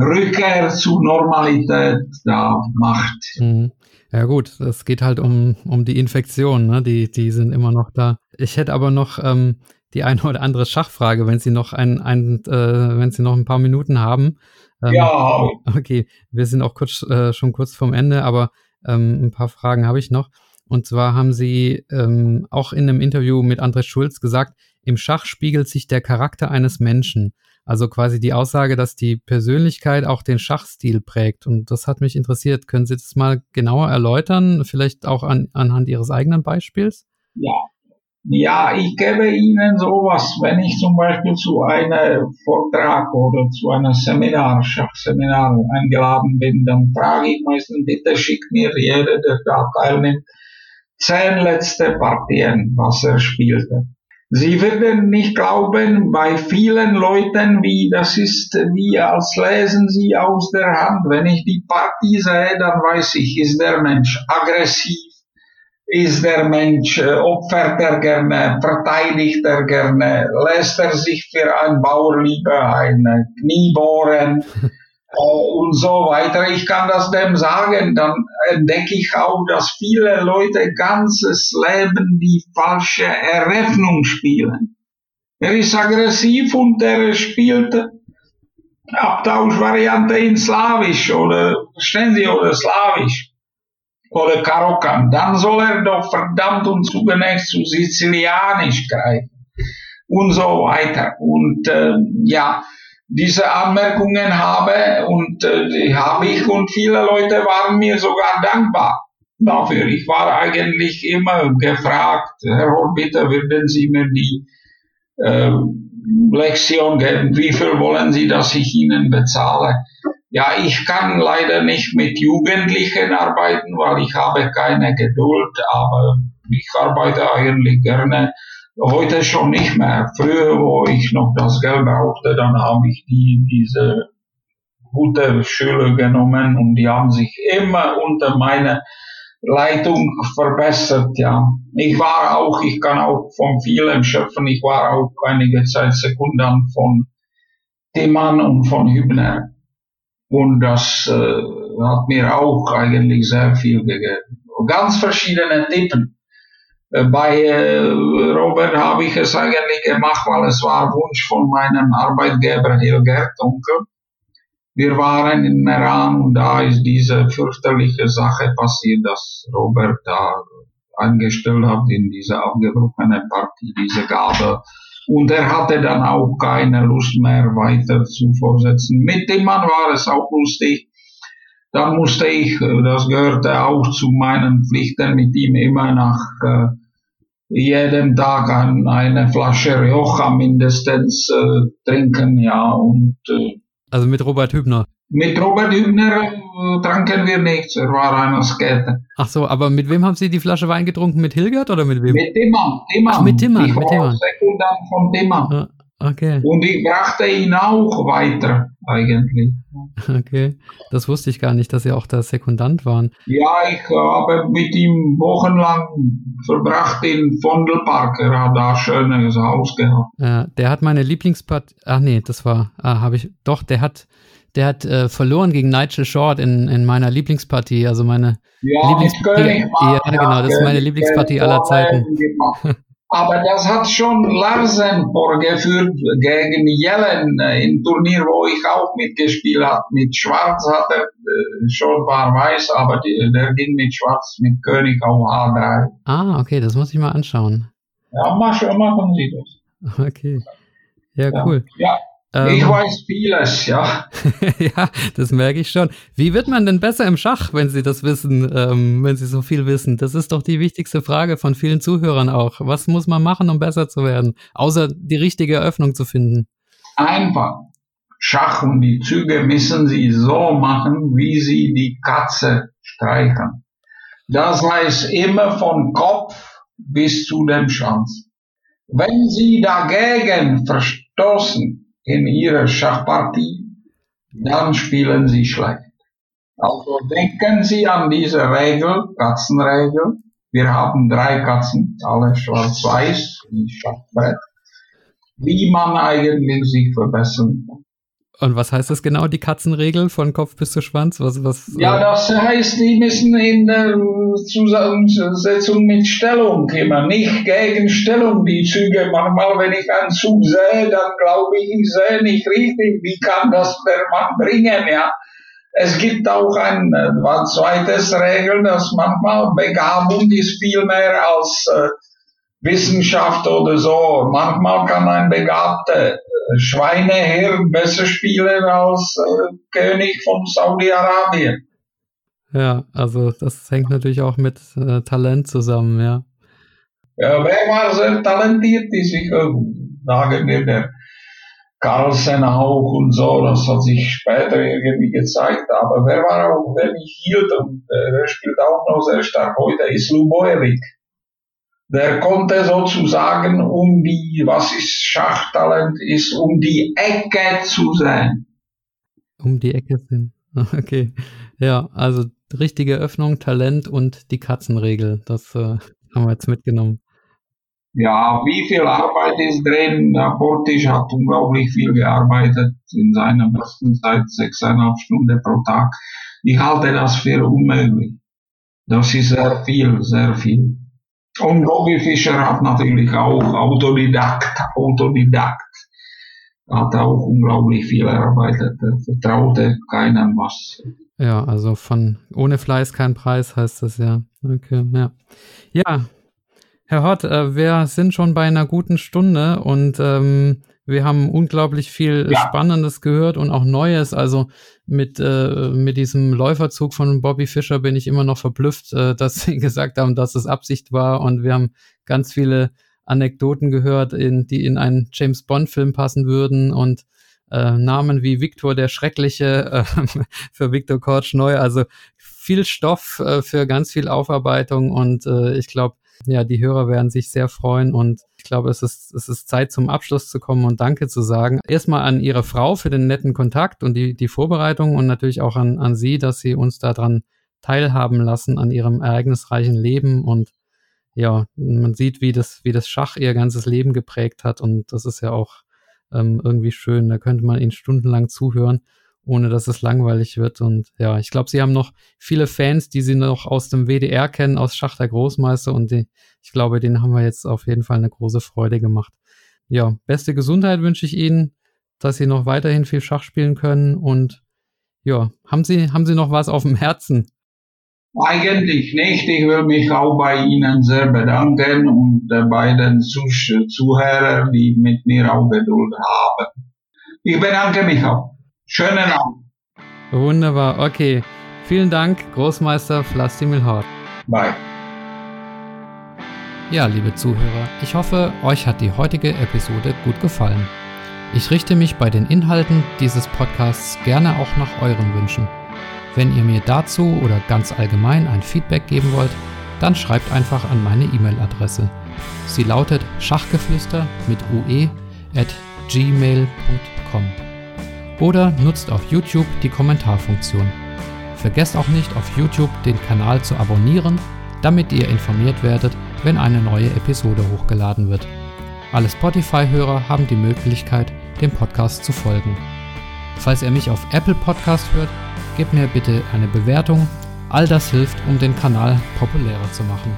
Rückkehr zu Normalität da macht. Mhm. Ja gut, es geht halt um, um die Infektion, ne? die, die sind immer noch da. Ich hätte aber noch ähm, die eine oder andere Schachfrage, wenn Sie noch ein, ein äh, wenn Sie noch ein paar Minuten haben. Ähm, ja. Okay, wir sind auch kurz, äh, schon kurz vorm Ende, aber ähm, ein paar Fragen habe ich noch. Und zwar haben Sie ähm, auch in einem Interview mit André Schulz gesagt, im Schach spiegelt sich der Charakter eines Menschen. Also quasi die Aussage, dass die Persönlichkeit auch den Schachstil prägt. Und das hat mich interessiert. Können Sie das mal genauer erläutern? Vielleicht auch an, anhand Ihres eigenen Beispiels? Ja. Ja, ich gebe Ihnen sowas, wenn ich zum Beispiel zu einem Vortrag oder zu einem Seminar, Schachseminar eingeladen bin, dann frage ich meistens, bitte schickt mir jeder, der da teilnimmt, zehn letzte Partien, was er spielte. Sie werden nicht glauben, bei vielen Leuten, wie das ist, wie als lesen sie aus der Hand. Wenn ich die Partie sehe, dann weiß ich, ist der Mensch aggressiv, ist der Mensch, äh, opfert er gerne, verteidigt er gerne, lässt er sich für ein Bauer lieber ein Knie bohren. und so weiter. Ich kann das dem sagen, dann entdecke ich auch, dass viele Leute ganzes Leben die falsche Eröffnung spielen. Er ist aggressiv und er spielt Abtauschvariante in Slawisch oder, verstehen Sie, oder Slawisch oder Karokan. Dann soll er doch verdammt und zunächst zu Sizilianisch greifen und so weiter. Und äh, ja, diese Anmerkungen habe und äh, habe ich und viele Leute waren mir sogar dankbar dafür. Ich war eigentlich immer gefragt, Herr Holt, bitte würden Sie mir die äh, Lektion geben, wie viel wollen Sie, dass ich Ihnen bezahle? Ja, ich kann leider nicht mit Jugendlichen arbeiten, weil ich habe keine Geduld, aber ich arbeite eigentlich gerne Heute schon nicht mehr. Früher, wo ich noch das Geld brauchte, dann habe ich die, diese gute Schüler genommen und die haben sich immer unter meiner Leitung verbessert, ja. Ich war auch, ich kann auch von vielen schöpfen, ich war auch einige Zeit Sekundant von Timann und von Hübner. Und das äh, hat mir auch eigentlich sehr viel gegeben. Ganz verschiedene Typen. Äh, bei äh, Robert habe ich es eigentlich gemacht, weil es war Wunsch von meinem Arbeitgeber Hilgert Onkel. Wir waren in Meran und da ist diese fürchterliche Sache passiert, dass Robert da angestellt hat in diese abgebrochene Partie, diese Gabe. Und er hatte dann auch keine Lust mehr weiter zu vorsetzen. Mit dem Mann war es auch lustig. Dann musste ich, äh, das gehörte auch zu meinen Pflichten, mit ihm immer nach äh, jedem Tag an eine Flasche Rioja mindestens äh, trinken, ja. Und, äh, also mit Robert Hübner? Mit Robert Hübner äh, tranken wir nichts, er war ein Askete. Ach so, aber mit wem haben Sie die Flasche Wein getrunken? Mit Hilgert oder mit wem? Mit Timmann. Timmann. Ach, mit Timmann. Ich mit war Sekundant von Timmann. Ah, Okay. Und ich brachte ihn auch weiter, eigentlich. Okay. Das wusste ich gar nicht, dass Sie auch da Sekundant waren. Ja, ich habe mit ihm wochenlang verbracht in Vondelpark. Er hat da ein schönes Haus gehabt. Ja, der hat meine Lieblingspartie. Ach nee, das war. Ah, habe ich. Doch, der hat. Der hat äh, verloren gegen Nigel Short in, in meiner Lieblingspartie. Also meine ja, Lieblingspartie. Ja, genau, das ist meine Lieblingspartie aller Zeiten. Aber das hat schon Larsen vorgeführt gegen Jellen äh, im Turnier, wo ich auch mitgespielt habe. Mit Schwarz hat er äh, schon war weiß, aber die, der ging mit Schwarz mit König auf A3. Ah, okay, das muss ich mal anschauen. Ja, machen Sie das. Okay. Ja, cool. Ja, ähm, ich weiß vieles, ja. ja, das merke ich schon. Wie wird man denn besser im Schach, wenn Sie das wissen, ähm, wenn Sie so viel wissen? Das ist doch die wichtigste Frage von vielen Zuhörern auch. Was muss man machen, um besser zu werden? Außer die richtige Eröffnung zu finden. Einfach. Schach und die Züge müssen Sie so machen, wie Sie die Katze streichen. Das heißt immer von Kopf bis zu dem Schwanz. Wenn Sie dagegen verstoßen, in ihrer Schachpartie, dann spielen sie schlecht. Also denken Sie an diese Regel, Katzenregel. Wir haben drei Katzen, alle schwarz-weiß, Schachbrett. Wie man eigentlich sich verbessern kann. Und was heißt das genau, die Katzenregel von Kopf bis zu Schwanz? Was, was, ja, äh, das heißt, die müssen in der Zusammensetzung mit Stellung immer, nicht gegen Stellung, die Züge. Manchmal, wenn ich einen Zug sehe, dann glaube ich, ich sehe nicht richtig. Wie kann das der Mann bringen, ja? Es gibt auch ein, ein zweites Regel, dass manchmal Begabung ist viel mehr als äh, Wissenschaft oder so. Manchmal kann ein begabter äh, Schweineherr besser spielen als äh, König von Saudi-Arabien. Ja, also das hängt natürlich auch mit äh, Talent zusammen, ja. Ja, wer war sehr talentiert ist, ich äh, sage mir der Carlsen auch und so, das hat sich später irgendwie gezeigt, aber wer war auch, wer mich hielt und äh, der spielt auch noch sehr stark heute, ist Lubojevic der konnte sozusagen um die, was ist Schachtalent, ist um die Ecke zu sein. Um die Ecke sind. Okay. Ja, also richtige Öffnung, Talent und die Katzenregel. Das äh, haben wir jetzt mitgenommen. Ja, wie viel Arbeit ist drin? Portisch hat unglaublich viel gearbeitet in seiner besten Zeit, sechseinhalb Stunden pro Tag. Ich halte das für unmöglich. Das ist sehr viel, sehr viel. Und Bobby Fischer hat natürlich auch Autodidakt, Autodidakt. Hat auch unglaublich viel erarbeitet, vertraute keinem was. Ja, also von ohne Fleiß kein Preis heißt das ja. Okay, ja. Ja, Herr Hott, äh, wir sind schon bei einer guten Stunde und ähm, wir haben unglaublich viel ja. Spannendes gehört und auch Neues. Also mit, äh, mit diesem Läuferzug von Bobby Fischer bin ich immer noch verblüfft, äh, dass sie gesagt haben, dass es Absicht war. Und wir haben ganz viele Anekdoten gehört, in, die in einen James Bond-Film passen würden und äh, Namen wie Victor der Schreckliche äh, für Victor Kortsch neu. Also viel Stoff äh, für ganz viel Aufarbeitung und äh, ich glaube, ja, die Hörer werden sich sehr freuen und ich glaube, es ist, es ist Zeit zum Abschluss zu kommen und Danke zu sagen. Erstmal an Ihre Frau für den netten Kontakt und die, die Vorbereitung und natürlich auch an, an Sie, dass Sie uns daran teilhaben lassen an Ihrem ereignisreichen Leben und ja, man sieht, wie das, wie das Schach ihr ganzes Leben geprägt hat und das ist ja auch ähm, irgendwie schön. Da könnte man Ihnen stundenlang zuhören ohne dass es langweilig wird. Und ja, ich glaube, sie haben noch viele Fans, die sie noch aus dem WDR kennen, aus Schach der Großmeister. Und die, ich glaube, denen haben wir jetzt auf jeden Fall eine große Freude gemacht. Ja, beste Gesundheit wünsche ich Ihnen, dass Sie noch weiterhin viel Schach spielen können. Und ja, haben Sie, haben Sie noch was auf dem Herzen? Eigentlich nicht. Ich will mich auch bei Ihnen sehr bedanken und der beiden Zuhörer, die mit mir auch Geduld haben. Ich bedanke mich auch. Schönen Abend. Wunderbar, okay. Vielen Dank, Großmeister Vladimir Hort. Bye. Ja, liebe Zuhörer, ich hoffe, euch hat die heutige Episode gut gefallen. Ich richte mich bei den Inhalten dieses Podcasts gerne auch nach euren Wünschen. Wenn ihr mir dazu oder ganz allgemein ein Feedback geben wollt, dann schreibt einfach an meine E-Mail-Adresse. Sie lautet schachgeflüster mit ue at gmail.com oder nutzt auf YouTube die Kommentarfunktion. Vergesst auch nicht auf YouTube den Kanal zu abonnieren, damit ihr informiert werdet, wenn eine neue Episode hochgeladen wird. Alle Spotify-Hörer haben die Möglichkeit, dem Podcast zu folgen. Falls ihr mich auf Apple Podcast hört, gebt mir bitte eine Bewertung. All das hilft, um den Kanal populärer zu machen.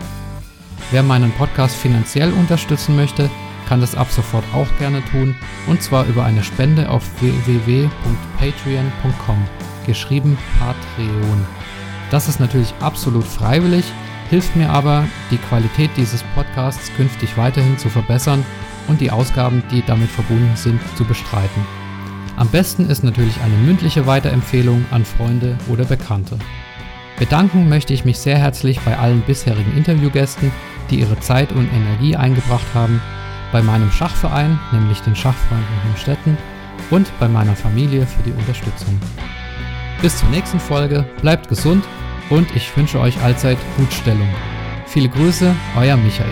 Wer meinen Podcast finanziell unterstützen möchte, kann das ab sofort auch gerne tun und zwar über eine Spende auf www.patreon.com, geschrieben Patreon. Das ist natürlich absolut freiwillig, hilft mir aber, die Qualität dieses Podcasts künftig weiterhin zu verbessern und die Ausgaben, die damit verbunden sind, zu bestreiten. Am besten ist natürlich eine mündliche Weiterempfehlung an Freunde oder Bekannte. Bedanken möchte ich mich sehr herzlich bei allen bisherigen Interviewgästen, die ihre Zeit und Energie eingebracht haben bei meinem Schachverein, nämlich den Schachfreunden Hemstetten, und bei meiner Familie für die Unterstützung. Bis zur nächsten Folge, bleibt gesund und ich wünsche euch allzeit Gutstellung. Viele Grüße, euer Michael.